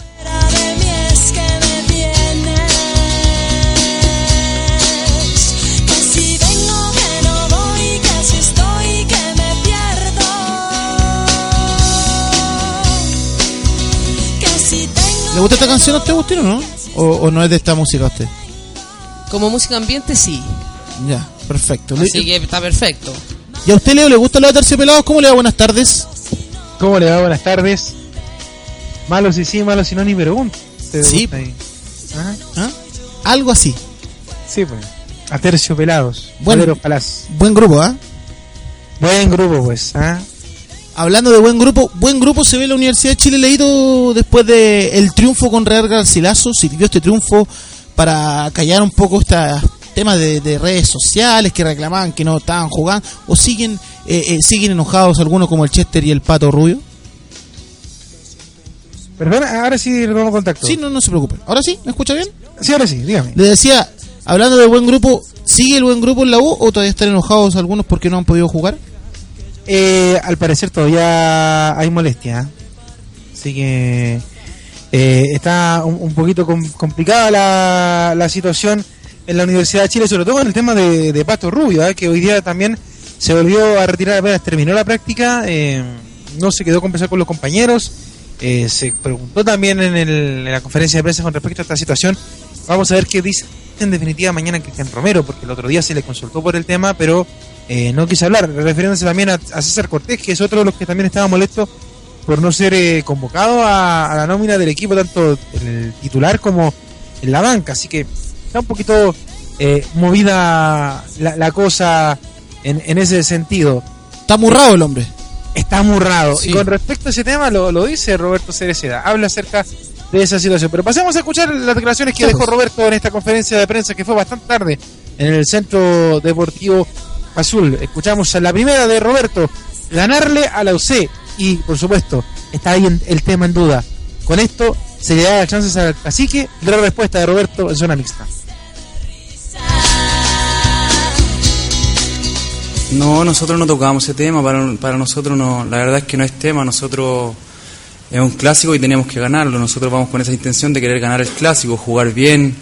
¿Le gusta esta canción a usted, Agustín, o no? ¿O, o no es de esta música a usted? Como música ambiente, sí. Ya, perfecto. Así que está perfecto. ¿Y a usted, Leo, le gustan los terciopelados? ¿Cómo le va? Buenas tardes. ¿Cómo le va? Buenas tardes. Malos si sí, malos si no, ni pregunto. ¿Te Sí. gusta? ¿Ah? ¿Ah? Algo así. Sí, pues. A terciopelados. Bueno. Buen grupo, ¿ah? Buen grupo, pues. ¿ah? Hablando de buen grupo, buen grupo se ve en la Universidad de Chile leído después de el triunfo con Real Garcilaso. Sirvió este triunfo para callar un poco estos temas de, de redes sociales que reclamaban que no estaban jugando o siguen eh, eh, siguen enojados algunos como el Chester y el Pato Rubio. Perdona, ahora sí tomo contacto. Sí, no, no se preocupen. ¿Ahora sí? ¿Me escucha bien? Sí, ahora sí, dígame. Le decía, hablando de buen grupo, ¿sigue el buen grupo en la U o todavía están enojados algunos porque no han podido jugar? Eh, al parecer todavía hay molestia. ¿eh? Así que eh, está un, un poquito com- complicada la, la situación en la Universidad de Chile, sobre todo en el tema de, de Pato Rubio, ¿eh? que hoy día también se volvió a retirar apenas terminó la práctica, eh, no se quedó a conversar con los compañeros, se preguntó también en, el- en la conferencia de prensa con respecto a esta situación. Vamos a ver qué dice en definitiva mañana Cristian Romero, porque el otro día se le consultó por el tema, pero eh, no quiso hablar, refiriéndose también a, a César Cortés, que es otro de los que también estaba molesto por no ser eh, convocado a, a la nómina del equipo, tanto en el titular como en la banca. Así que está un poquito eh, movida la, la cosa en, en ese sentido. Está amurrado el hombre. Está amurrado. Sí. Y con respecto a ese tema, lo, lo dice Roberto Cereceda. Habla acerca de esa situación. Pero pasemos a escuchar las declaraciones que dejó Roberto en esta conferencia de prensa que fue bastante tarde en el Centro Deportivo Azul. Escuchamos a la primera de Roberto, ganarle a la UC. Y, por supuesto, está ahí el tema en duda. Con esto se le da las chances al cacique. La respuesta de Roberto en zona mixta. No, nosotros no tocamos ese tema, para, para nosotros no, la verdad es que no es tema, nosotros es un clásico y tenemos que ganarlo, nosotros vamos con esa intención de querer ganar el clásico, jugar bien,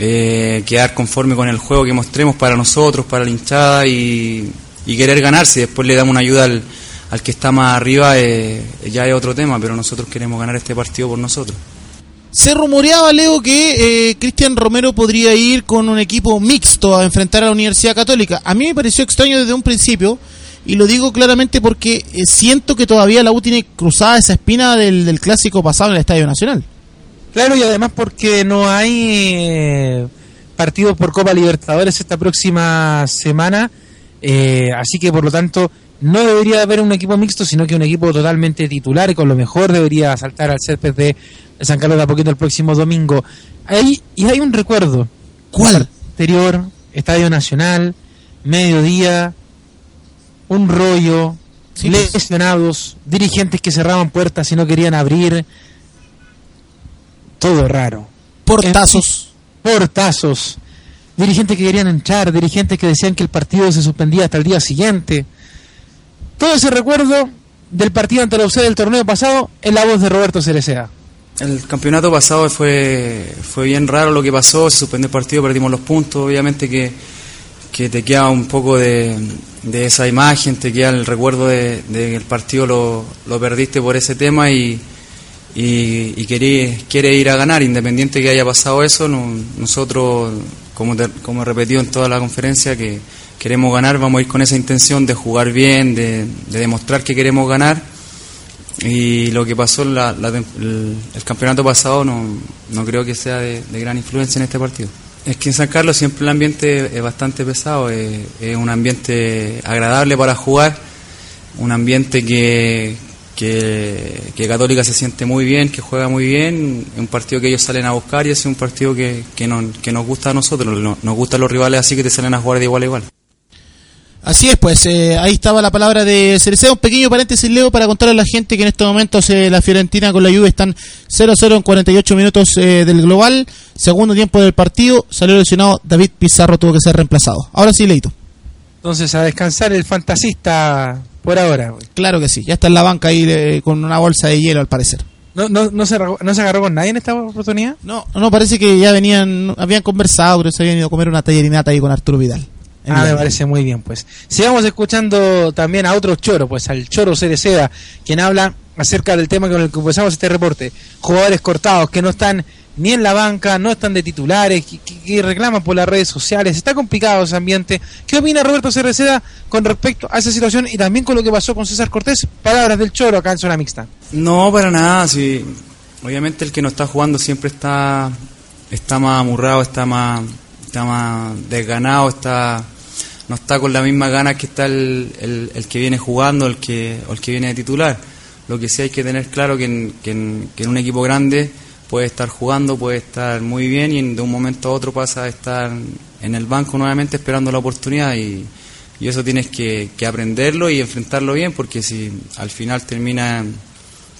eh, quedar conforme con el juego que mostremos para nosotros, para la hinchada y, querer ganar, si después le damos una ayuda al, al que está más arriba, eh, ya es otro tema, pero nosotros queremos ganar este partido por nosotros. Se rumoreaba, Leo, que eh, Cristian Romero podría ir con un equipo mixto a enfrentar a la Universidad Católica. A mí me pareció extraño desde un principio, y lo digo claramente porque eh, siento que todavía la U tiene cruzada esa espina del, del clásico pasado en el Estadio Nacional. Claro, y además porque no hay eh, partidos por Copa Libertadores esta próxima semana, eh, así que por lo tanto no debería haber un equipo mixto, sino que un equipo totalmente titular y con lo mejor debería saltar al césped de San Carlos de Apoquindo el próximo domingo. Ahí, y hay un recuerdo. ¿Cuál? Anterior, Estadio Nacional, mediodía, un rollo, pues. lesionados, dirigentes que cerraban puertas y no querían abrir. Todo raro. Portazos. Portazos. Dirigentes que querían entrar, dirigentes que decían que el partido se suspendía hasta el día siguiente. Todo ese recuerdo del partido ante la UC del torneo pasado en la voz de Roberto Cerecea. El campeonato pasado fue, fue bien raro lo que pasó, se suspendió el partido, perdimos los puntos, obviamente que, que te queda un poco de, de esa imagen, te queda el recuerdo de, de que el partido lo, lo perdiste por ese tema y, y, y querí- quiere ir a ganar, independiente que haya pasado eso, no- nosotros, como, te- como he repetido en toda la conferencia, que queremos ganar, vamos a ir con esa intención de jugar bien, de, de demostrar que queremos ganar y lo que pasó la- la el, el campeonato pasado no, no creo que sea de, de gran influencia en este partido. Es que en San Carlos siempre el ambiente es bastante pesado, es, es un ambiente agradable para jugar, un ambiente que, que, que Católica se siente muy bien, que juega muy bien, es un partido que ellos salen a buscar y es un partido que, que, nos, que nos gusta a nosotros, no- nos gustan los rivales así que te salen a jugar de igual a igual. Así es, pues eh, ahí estaba la palabra de Cereceda. Un pequeño paréntesis, Leo, para contarle a la gente que en estos momentos eh, la Fiorentina con la Juve están 0-0 en 48 minutos eh, del global. Segundo tiempo del partido, salió lesionado David Pizarro, tuvo que ser reemplazado. Ahora sí, Leito. Entonces, a descansar el fantasista por ahora. Claro que sí, ya está en la banca ahí eh, con una bolsa de hielo al parecer. ¿No, no, no, se, agarró- ¿No se agarró con nadie en esta oportunidad? No, no, parece que ya venían, habían conversado, pero se habían ido a comer una tallerinata ahí con Arturo Vidal. Ah, me parece muy bien, pues. Sigamos escuchando también a otro choro, pues al choro Cereceda, quien habla acerca del tema con el que empezamos este reporte. Jugadores cortados que no están ni en la banca, no están de titulares, que, que- que reclaman por las redes sociales. Está complicado ese ambiente. ¿Qué opina Roberto Cereceda con respecto a esa situación y también con lo que pasó con César Cortés? Palabras del choro acá en zona mixta. No, para nada. Sí. Obviamente el que no está jugando siempre está, está más amurrado, está más, está más desganado, está, no está con la misma ganas que está el, el, que viene jugando, el que, o el que viene de titular. Lo que sí hay que tener claro que en, que en, un equipo grande puede estar jugando, puede estar muy bien y de un momento a otro pasa a estar en el banco nuevamente esperando la oportunidad y, y eso tienes que, que aprenderlo y enfrentarlo bien porque si al final termina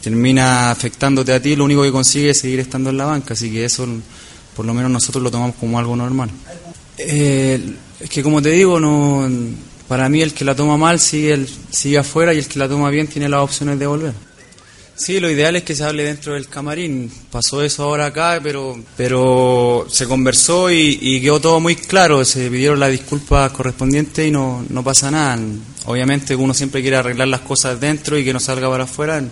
termina afectándote a ti, lo único que consigues es seguir estando en la banca, así que eso por lo menos nosotros lo tomamos como algo normal. Eh, es que como te digo, no para mí el que la toma mal sigue, el- sigue afuera y el que la toma bien tiene las opciones de volver. Sí, lo ideal es que se hable dentro del camarín. Pasó eso ahora acá, pero pero se conversó y, quedó todo muy claro. Se pidieron las disculpas correspondientes y no, no pasa nada. Obviamente uno siempre quiere arreglar las cosas dentro y que no salga para afuera.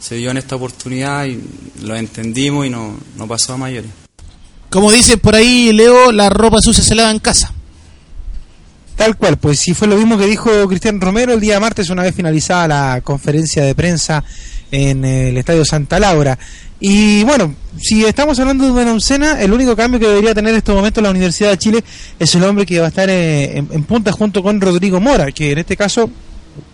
Se dio en esta oportunidad y lo entendimos y no, no pasó a mayores. Como dicen por ahí, Leo, la ropa sucia se lava en casa. Tal cual, pues sí fue lo mismo que dijo Cristian Romero el día martes, una vez finalizada la conferencia de prensa en el Estadio Santa Laura. Y bueno, si estamos hablando de una oncena, el único cambio que debería tener en estos momentos la Universidad de Chile es el hombre que va a estar eh, en, punta junto con Rodrigo Mora, que en este caso,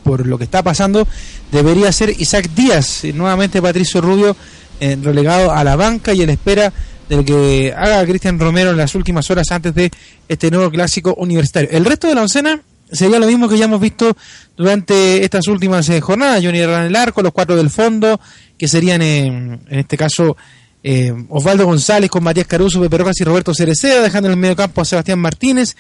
por lo que está pasando, debería ser Isaac Díaz. Nuevamente Patricio Rubio eh, relegado a la banca y en espera de lo que haga Cristian Romero en las últimas horas antes de este nuevo clásico universitario. El resto de la oncena sería lo mismo que ya hemos visto durante estas últimas eh, jornadas. Johnny Herrera en el arco, los cuatro del fondo, que serían eh, en este caso eh, Osvaldo González con Matías Caruso, Pepe y Roberto Cereceda, dejando en el medio campo a Sebastián Martínez.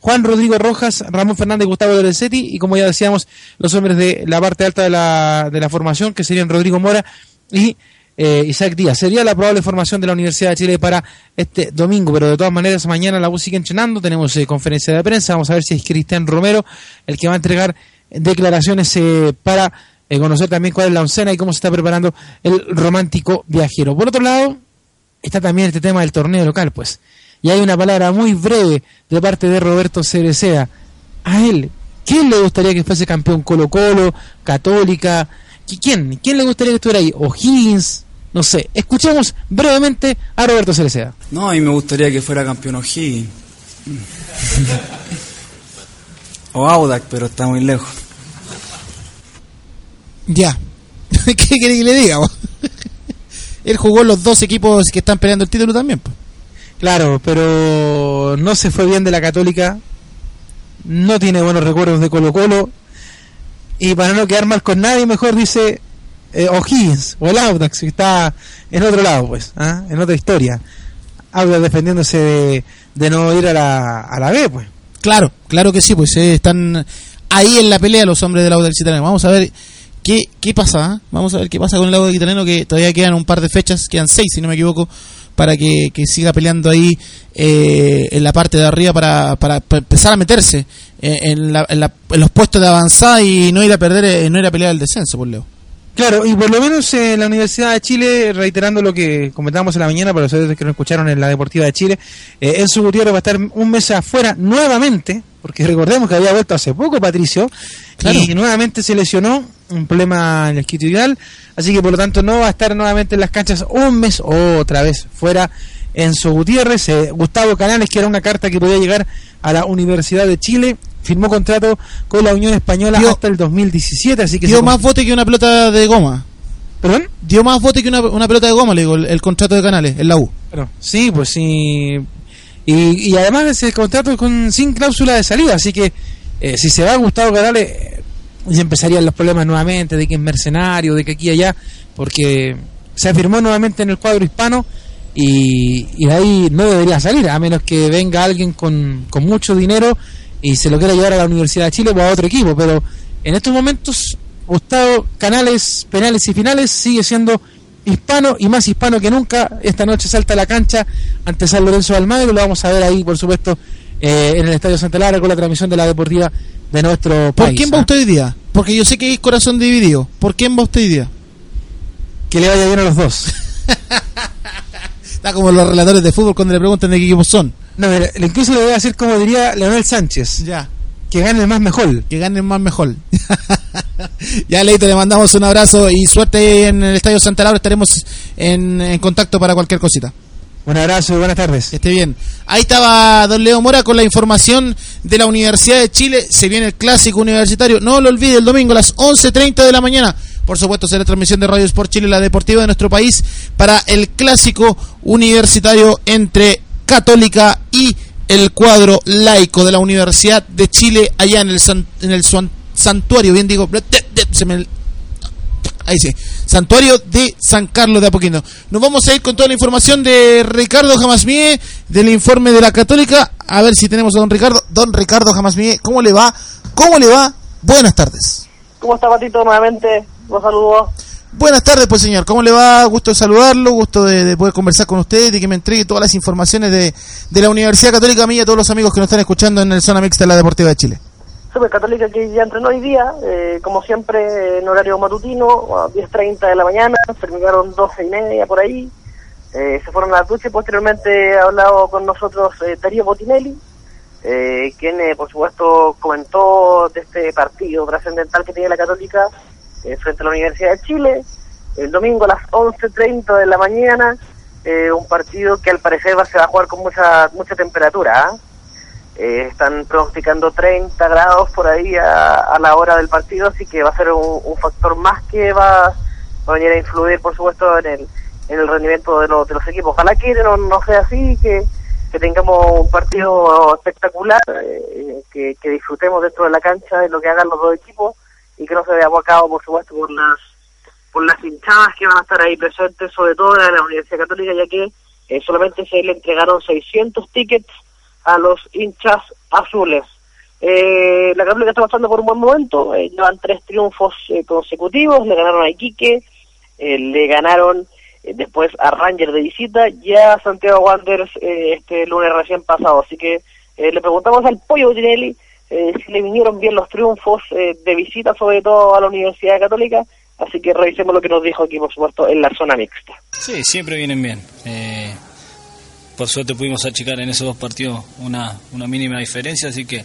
Juan Rodrigo Rojas, Ramón Fernández, Gustavo Lorenzetti y como ya decíamos, los hombres de la parte alta de la, de la formación, que serían Rodrigo Mora y eh, Isaac Díaz. Sería la probable formación de la Universidad de Chile para este domingo, pero de todas maneras mañana la U sigue entrenando, tenemos eh, conferencia de prensa, vamos a ver si es Cristian Romero el que va a entregar declaraciones eh, para eh, conocer también cuál es la oncena y cómo se está preparando el romántico viajero. Por otro lado, está también este tema del torneo local, pues. Y hay una palabra muy breve de parte de Roberto Cerecea. A él, ¿quién le gustaría que fuese campeón Colo Colo, Católica? ¿Qui- ¿Quién? ¿Quién le gustaría que estuviera ahí? ¿O'Higgins? No sé. Escuchemos brevemente a Roberto Cerecea. No, a mí me gustaría que fuera campeón O'Higgins. o Audac, pero está muy lejos. Ya. ¿Qué quiere que le diga? Él jugó los dos equipos que están peleando el título también. pues. Claro, pero no se fue bien de la Católica. No tiene buenos recuerdos de Colo Colo. Y para no quedar mal con nadie, mejor dice eh, O'Higgins o el Audax, que está en otro lado, pues, ¿ah? en otra historia. Audax defendiéndose de, no ir a la, a la B, pues. Claro, claro que sí, pues eh, están ahí en la pelea los hombres del Audax italiano. Vamos a ver qué, qué pasa, ¿ah? vamos a ver qué pasa con el Audax italiano, que todavía quedan un par de fechas, quedan seis si no me equivoco, para que, que siga peleando ahí eh, en la parte de arriba para, para, empezar a meterse eh, en, la- en la- en los puestos de avanzada y no ir a perder, eh, no ir a pelear el descenso, por Leo. Claro, y por lo menos en la Universidad de Chile, reiterando lo que comentamos en la mañana para los que nos escucharon en la Deportiva de Chile, eh, Enzo Gutiérrez va a estar un mes afuera nuevamente, porque recordemos que había vuelto hace poco Patricio, y nuevamente se lesionó, un problema en el isquiotibial, así que por lo tanto no va a estar nuevamente en las canchas un mes otra vez fuera Enzo Gutiérrez. Eh, Gustavo Canales, que era una carta que podía llegar a la Universidad de Chile, firmó contrato con la Unión Española Dio- hasta el 2017, así que Dio más bote que una pelota de goma. ¿Perdón? Dio más bote que una, una pelota de goma, le digo, el, el contrato de Canales, en la U. Claro. Sí, pues sí. Y, y además ese contrato con sin cláusula de salida, así que Eh, si se va Gustavo Canales, eh, ya empezarían los problemas nuevamente de que es mercenario, de que aquí y allá, porque se afirmó nuevamente en el cuadro hispano y, y de ahí no debería salir, a menos que venga alguien con, con mucho dinero y se lo quiera llevar a la Universidad de Chile o a otro equipo, pero en estos momentos Gustavo Canales, penales y finales, sigue siendo hispano y más hispano que nunca. Esta noche salta a la cancha ante San Lorenzo de Almagro. Lo vamos a ver ahí, por supuesto, eh, en el Estadio Santa Lara con la transmisión de la deportiva de nuestro ¿Por país. quién va ¿ah? usted hoy día? Porque yo sé que hay corazón dividido. ¿Por quién va usted hoy día? Que le vaya bien a los dos. Está como los relatores de fútbol cuando le preguntan de qué equipos son. No, mira, incluso le voy a decir como diría Leonel Sánchez. Ya. Que gane el más mejor. Que gane el más mejor. ya, Leito, le mandamos un abrazo y suerte en el Estadio Santa Laura. Estaremos en, en contacto para cualquier cosita. Un abrazo y buenas tardes. Que esté bien. Ahí estaba don Leo Mora con la información de la Universidad de Chile. Se viene el clásico universitario. No lo olvide, el domingo a las 11.30 de la mañana. Por supuesto, será transmisión de Radio Sport Chile, la deportiva de nuestro país, para el clásico universitario entre Católica y el cuadro laico de la Universidad de Chile, allá en el, san- en el santuario, bien digo, se me Ahí sí. Santuario de San Carlos de Apoquindo. Nos vamos a ir con toda la información de Ricardo Jamasmie, del informe de la Católica. A ver si tenemos a don Ricardo. Don Ricardo Jamasmie, ¿cómo le va? ¿Cómo le va? Buenas tardes. ¿Cómo está Patito? Nuevamente, saludo. Buenas tardes, pues señor. ¿Cómo le va? Gusto de saludarlo, gusto de, de poder conversar con usted y que me entregue todas las informaciones de, de la Universidad Católica a mí y a todos los amigos que nos están escuchando en el Zona Mixta de la Deportiva de Chile. Super Católica que ya entrenó hoy día, eh, como siempre en horario matutino, a 10.30 de la mañana, terminaron 12 y media por ahí, eh, se fueron a la ducha y posteriormente ha hablado con nosotros eh, Darío Botinelli, eh, quien eh, por supuesto comentó de este partido trascendental que tiene la Católica eh, frente a la Universidad de Chile, el domingo a las 11.30 de la mañana, eh, un partido que al parecer va, se va a jugar con mucha mucha temperatura, ¿ah? Eh, están pronosticando 30 grados por ahí a, a la hora del partido, así que va a ser un, factor más que va, a venir a influir, por supuesto, en el, en el rendimiento de, los de los equipos. Ojalá que no, no sea así, que, que tengamos un partido espectacular, que disfrutemos dentro de la cancha de lo que hagan los dos equipos y que no se vea abocado, por supuesto, por las por las hinchadas que van a estar ahí presentes, sobre todo en la Universidad Católica, ya que eh, solamente se le entregaron 600 tickets a los hinchas azules. Eh, la Católica está pasando por un buen momento, eh, llevan tres triunfos eh, consecutivos, le ganaron a Iquique, le ganaron después a Ranger de visita y a Santiago Wanderers este lunes recién pasado. Así que le preguntamos al Pollo Botinelli eh, si le vinieron bien los triunfos eh, de visita, sobre todo a la Universidad Católica. Así que revisemos lo que nos dijo aquí, por supuesto, en la zona mixta. Sí, siempre vienen bien. Eh, por suerte pudimos achicar en esos dos partidos una, una mínima diferencia, así que,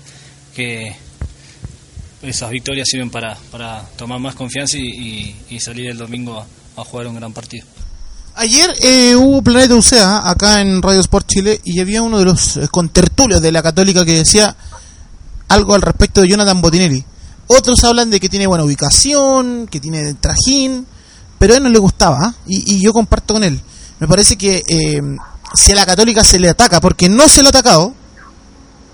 que esas victorias sirven para, para tomar más confianza y, y- y salir el domingo a, a jugar un gran partido. Ayer eh, hubo Planeta UCA acá en Radio Sport Chile y había uno de los eh, contertulios de la Católica que decía algo al respecto de Jonathan Botinelli. Otros hablan de que tiene buena ubicación, que tiene trajín, pero a él no le gustaba ¿ah? y, yo comparto con él. Me parece que eh, si a la Católica se le ataca, porque no se le ha atacado,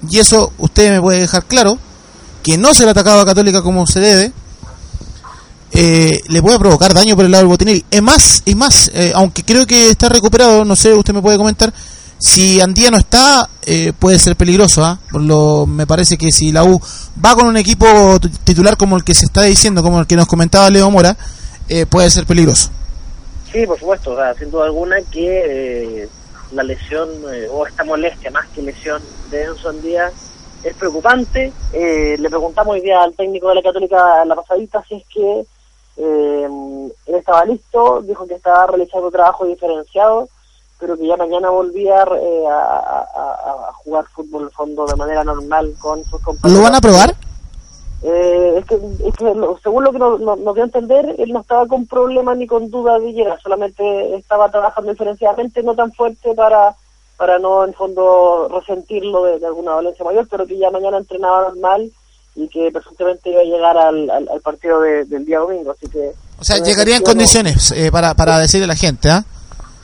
y eso usted me puede dejar claro, que no se le ha atacado a Católica como se debe, eh, le puede provocar daño por el lado del Botinelli. Es más, es más, eh, aunque creo que está recuperado, no sé, usted me puede comentar, si Andía no está, eh, puede ser peligroso. ¿ah? Por lo, me parece que si la U va con un equipo titular como el que se está diciendo, como el que nos comentaba Leo Mora, eh, puede ser peligroso. Sí, por supuesto, o sin duda alguna que eh, la lesión eh, o esta molestia más que lesión de Enson Díaz es preocupante. Eh, le preguntamos hoy día al técnico de la Católica la pasadita si es que él estaba listo, dijo que estaba realizando trabajo diferenciado, pero que ya mañana volvía eh, a, a- a- jugar fútbol fondo de manera normal con sus compañeros. ¿Lo van a probar? Eh, es que, es que lo- según lo que nos, nos- nos dio a entender, él no estaba con problemas ni con dudas de llegar, solamente estaba trabajando diferenciadamente, no tan fuerte para para no en fondo resentirlo de, de alguna dolencia mayor, pero que ya mañana entrenaba normal y que presuntamente iba a llegar al, al, al partido de- del día domingo, así que... O sea, llegaría en condiciones eh, para, para decirle a la gente, ¿ah?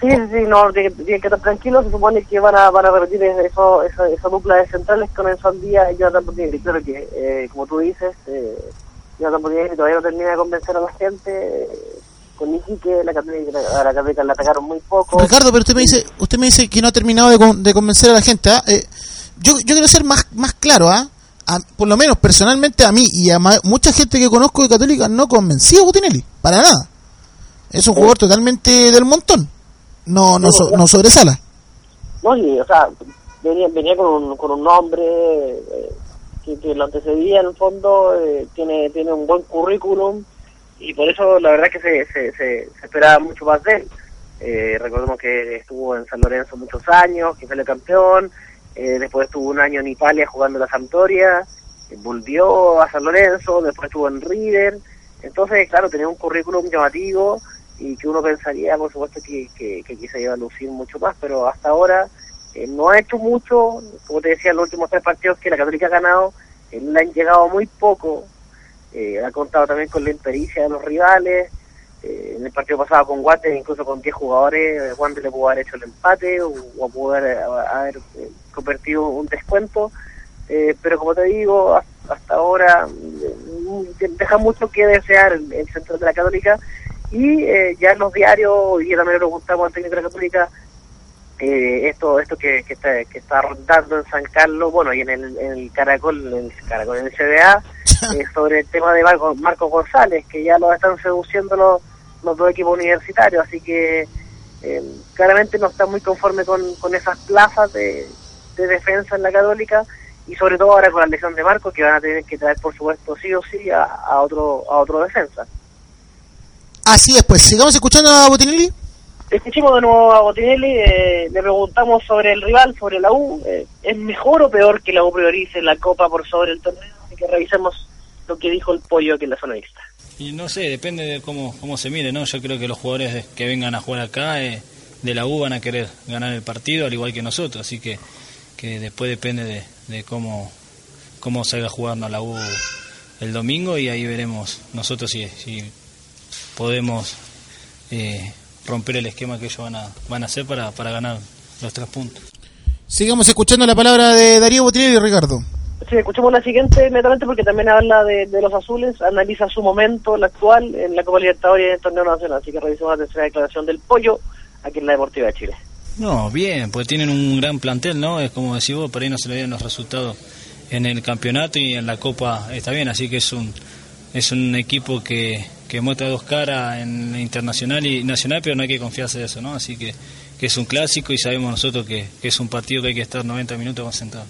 Sí, sí, no, tienen que estar tranquilos. Se supone que van a, van a repetir eso, esa, esa dupla de centrales con Enzo Díaz y Jonathan Potinelli. Claro que, eh, como tú dices, eh, Jonathan Potinelli todavía no termina de convencer a la gente. eh, con Iquique, la Católica, la la atacaron muy poco. Ricardo, pero usted me dice, usted me dice que no ha terminado de, con- de convencer a la gente. ¿ah? Eh, yo, yo quiero ser más, más claro, ¿ah? A- por lo menos personalmente a mí y a mucha gente que conozco de Católica no convencía a Butinelli, para nada. Es un jugador totalmente del montón. No, no, so- no sobresala. No, y, o sea, venía, venía con, un, con un nombre eh, que, que lo antecedía en el fondo, eh, tiene, tiene un buen currículum y por eso la verdad que se, se, se, se esperaba mucho más de él. Eh, recordemos que estuvo en San Lorenzo muchos años, que salió campeón, eh, después estuvo un año en Italia jugando la Sampdoria, eh, volvió a San Lorenzo, después estuvo en River, entonces claro, tenía un currículum llamativo y que uno pensaría por supuesto que, que, que quizá iba a lucir mucho más, pero hasta ahora eh, no ha hecho mucho, como te decía, los últimos tres partidos que la Católica ha ganado, eh, le han llegado muy poco, eh, ha contado también con la impericia de los rivales, eh, en el partido pasado con Guate, incluso con 10 jugadores, eh, Guante le pudo haber hecho el empate o, o pudo haber, haber, eh, convertido un descuento, eh, pero como te digo, hasta, ahora deja mucho que desear el centro de la Católica y eh, ya en los diarios, hoy día también lo preguntamos al técnico de la Católica, eh, esto esto que, que, está, que está rondando en San Carlos, bueno, y en el, en el Caracol, en el Caracol, en el CDA, eh, sobre el tema de Marco, Marco González, que ya lo están seduciendo los, los dos equipos universitarios, así que eh, claramente no está muy conforme con, con esas plazas de, de defensa en la Católica y sobre todo ahora con la lesión de Marco que van a tener que traer por supuesto sí o sí a, a otro a otro defensa. Así es, pues sigamos escuchando a Botinelli. Escuchemos de nuevo a Botinelli, eh, le preguntamos sobre el rival, sobre la U, eh, ¿es mejor o peor que la U priorice la Copa por sobre el torneo? Así que revisemos lo que dijo el pollo aquí en la zona mixta. Y no sé, depende de cómo, cómo se mire, ¿no? Yo creo que los jugadores de- que vengan a jugar acá eh, de la U van a querer ganar el partido, al igual que nosotros, así que, que después depende de, de cómo, cómo salga a jugarnos la U el domingo y ahí veremos nosotros si, si podemos eh, romper el esquema que ellos van a, van a hacer para, para ganar los tres puntos. Sigamos escuchando la palabra de Darío Botinelli, Ricardo. Sí, escuchemos la siguiente inmediatamente porque también habla de, de los azules, analiza su momento, el actual, en la Copa Libertadores y en el torneo nacional. Así que revisemos la tercera declaración del pollo aquí en la Deportiva de Chile. No, bien, pues tienen un gran plantel, ¿no? Es como decís vos, por ahí no se le dieron los resultados en el campeonato y en la Copa está bien, así que es un es un equipo que, que muestra dos caras en internacional y nacional, pero no hay que confiarse de eso, ¿no? Así que, que es un clásico y sabemos nosotros que, que es un partido que hay que estar 90 minutos concentrado.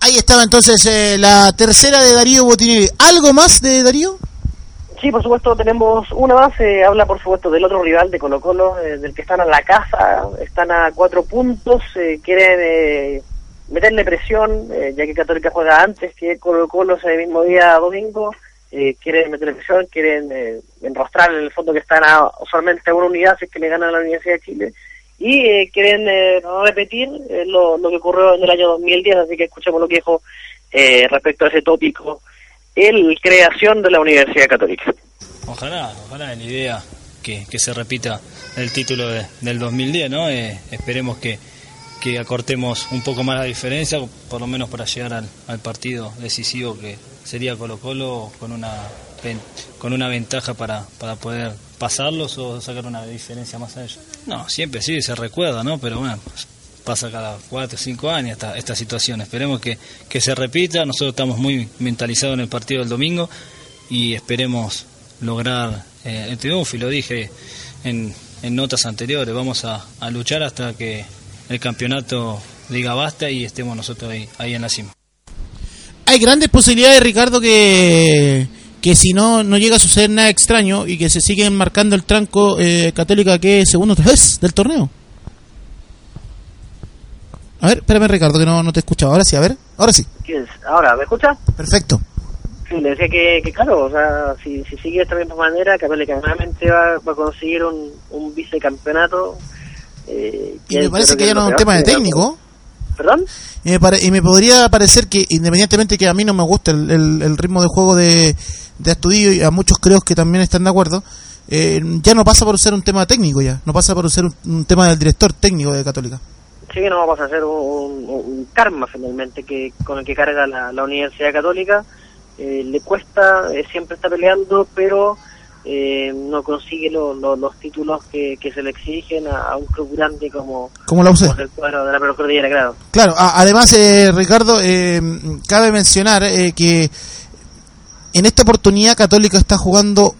Ahí estaba entonces eh, la tercera de Darío Botinelli. ¿Algo más de Darío? Sí, por supuesto, tenemos una más. eh, habla, por supuesto, del otro rival de Colo Colo, eh, del que están a la casa. Están a cuatro puntos. eh, quieren eh, meterle presión, eh, ya que Católica juega antes que Colo Colo ese mismo día domingo. eh, quieren meterle presión, quieren eh, enrostrar en el fondo que están a solamente a una unidad si es que le ganan a la Universidad de Chile. Y eh, quieren eh, repetir lo, lo que ocurrió en el año 2010, así que escuchemos lo que dijo respecto a ese tópico el creación de la Universidad Católica. Ojalá, ojalá la idea que, que se repita el título de- del 2010, ¿no? Esperemos que, que acortemos un poco más la diferencia, por lo menos para llegar al, partido decisivo que sería Colo Colo con una con una ventaja para, para poder pasarlos o sacar una diferencia más a ellos. No, siempre sí, se recuerda, ¿no? Pero bueno, pasa cada cuatro o cinco años esta, esta situación. Esperemos que, que se repita. Nosotros estamos muy mentalizados en el partido del domingo y esperemos lograr eh, el triunfo. Y lo dije en, en notas anteriores, vamos a luchar hasta que el campeonato diga basta y estemos nosotros ahí, ahí en la cima. Hay grandes posibilidades, Ricardo, que, que si no, no llega a suceder nada extraño y que se siguen marcando el tranco eh, Católica que es segundo otra vez del torneo. A ver, espérame Ricardo, que no, no te he escuchado. Ahora sí, a ver, ahora sí. ¿Quién es? Ahora, ¿me escucha? Perfecto. Sí, le decía que, que claro, o sea, si, si sigue de esta misma manera, Católica nuevamente va, va a conseguir un, un vicecampeonato. Eh, Y me parece que ya no es un tema de técnico. ¿Perdón? Y me, pare- y me podría parecer que, independientemente que a mí no me gusta el, el- el ritmo de juego de, de Astudillo, y a muchos creo que también están de acuerdo, eh, ya no pasa por ser un tema técnico ya, no pasa por ser un, un tema del director técnico de Católica. Sí que no vamos a hacer un, un- un karma finalmente que con el que carga la, la Universidad Católica. Eh, le cuesta, eh, siempre está peleando, pero eh, no consigue lo- lo- los títulos que, que se le exigen a, a un club grande como, Como la UC. como el cuadro de la Procordillera, claro. Claro, a- además, eh, Ricardo, eh, cabe mencionar eh, que en esta oportunidad Católica está jugando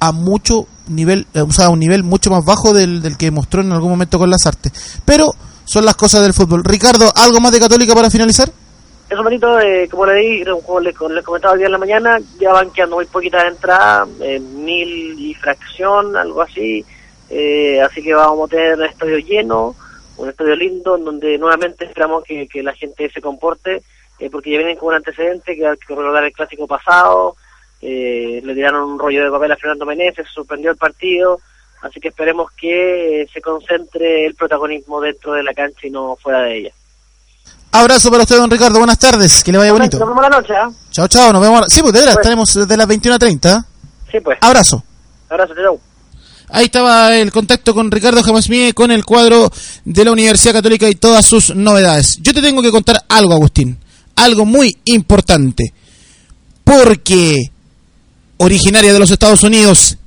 a mucho nivel, eh, o sea, a un nivel mucho más bajo del, del que mostró en algún momento con las artes. Pero son las cosas del fútbol. Ricardo, ¿algo más de Católica para finalizar? Eso, Manito, eh, como le di, como le, como le comentaba hoy día en la mañana, ya van quedando muy poquitas entradas, eh, mil y fracción, algo así. Eh, así que vamos a tener un estadio lleno, un estadio lindo, en donde nuevamente esperamos que, la gente se comporte, eh, porque ya vienen con un antecedente que hay que recordar el clásico pasado. eh, le tiraron un rollo de papel a Fernando Meneses, se suspendió el partido. Así que esperemos que se concentre el protagonismo dentro de la cancha y no fuera de ella. Abrazo para usted, don Ricardo. Buenas tardes. Que le vaya bonito. Nos vemos la noche, ¿ah? Chao, chao. Nos vemos. Sí, pues de veras, estaremos desde las 21.30. Sí, pues. Abrazo. Abrazo, chao. Ahí estaba el contacto con Ricardo Jamasmie con el cuadro de la Universidad Católica y todas sus novedades. Yo te tengo que contar algo, Agustín. Algo muy importante. Porque originaria de los Estados Unidos,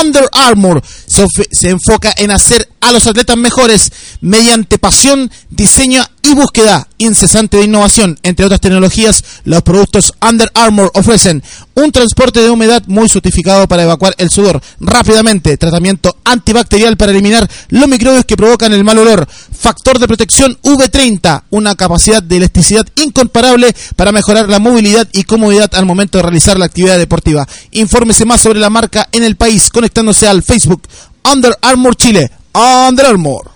Under Armour se enfoca en hacer a los atletas mejores mediante pasión, diseño y búsqueda incesante de innovación. Entre otras tecnologías, los productos Under Armour ofrecen un transporte de humedad muy certificado para evacuar el sudor rápidamente, tratamiento antibacterial para eliminar los microbios que provocan el mal olor, factor de protección V30, una capacidad de elasticidad incomparable para mejorar la movilidad y comodidad al momento de realizar la actividad deportiva. Infórmese más sobre la marca en el país conectándose al Facebook Under Armour Chile. Under Armour.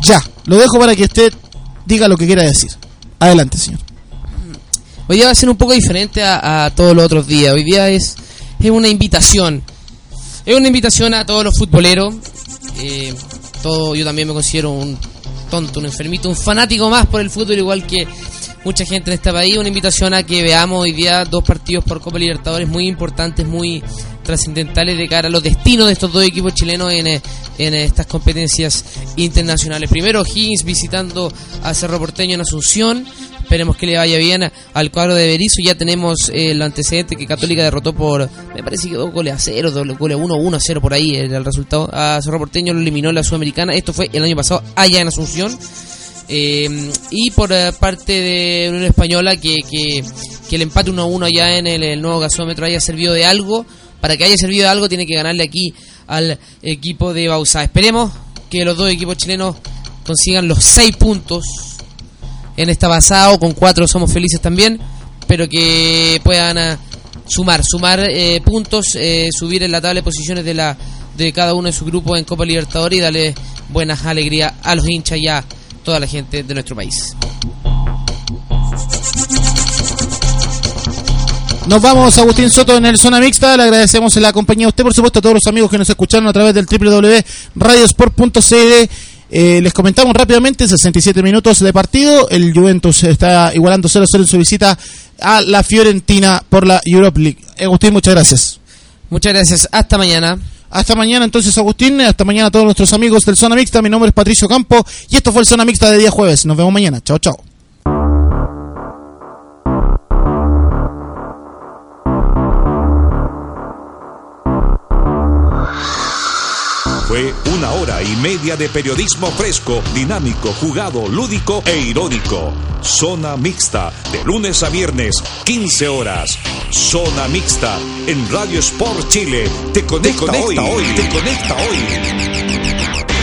Ya, lo dejo para que usted diga lo que quiera decir. Adelante, señor. Hoy día va a ser un poco diferente a, a todos los otros días. Hoy día es, es una invitación. Es una invitación a todos los futboleros. Eh, todo, yo también me considero un tonto, un enfermito, un fanático más por el fútbol, igual que mucha gente en este país. Una invitación a que veamos hoy día dos partidos por Copa Libertadores muy importantes, muy trascendentales de cara a los destinos de estos dos equipos chilenos en, eh, en estas competencias internacionales. Primero Higgins visitando a Cerro Porteño en Asunción. Esperemos que le vaya bien al cuadro de Berizzo. Ya tenemos eh, el antecedente que Católica derrotó por, me parece que dos goles a cero, dos goles a uno, uno a cero por ahí era el resultado. A Cerro Porteño lo eliminó la Sudamericana. Esto fue el año pasado allá en Asunción. Eh, y por eh, parte de Unión Española que, que, que el empate 1 a 1 allá en el, el nuevo gasómetro haya servido de algo. Para que haya servido de algo tiene que ganarle aquí al equipo de Bausa. Esperemos que los dos equipos chilenos consigan los 6 puntos en esta pasada o con 4 somos felices también. Pero que puedan ah, sumar, sumar eh, puntos, eh, subir en la tabla de posiciones de la de cada uno de sus grupos en Copa Libertadores y darle buenas alegrías a los hinchas y a toda la gente de nuestro país. Nos vamos, Agustín Soto, en el Zona Mixta. Le agradecemos la compañía a usted, por supuesto, a todos los amigos que nos escucharon a través del www.radiosport.cl. Eh, les comentamos rápidamente, 67 minutos de partido. El Juventus está igualando 0-0 en su visita a la Fiorentina por la Europe League. Agustín, muchas gracias. Muchas gracias. Hasta mañana. Hasta mañana entonces, Agustín. Hasta mañana a todos nuestros amigos del Zona Mixta. Mi nombre es Patricio Campo y esto fue el Zona Mixta de día jueves. Nos vemos mañana. Chao, chao. Una hora y media de periodismo fresco, dinámico, jugado, lúdico e irónico. Zona Mixta, de lunes a viernes, 15 horas. Zona Mixta, en Radio Sport Chile. Te conecta, hoy. Te conecta hoy.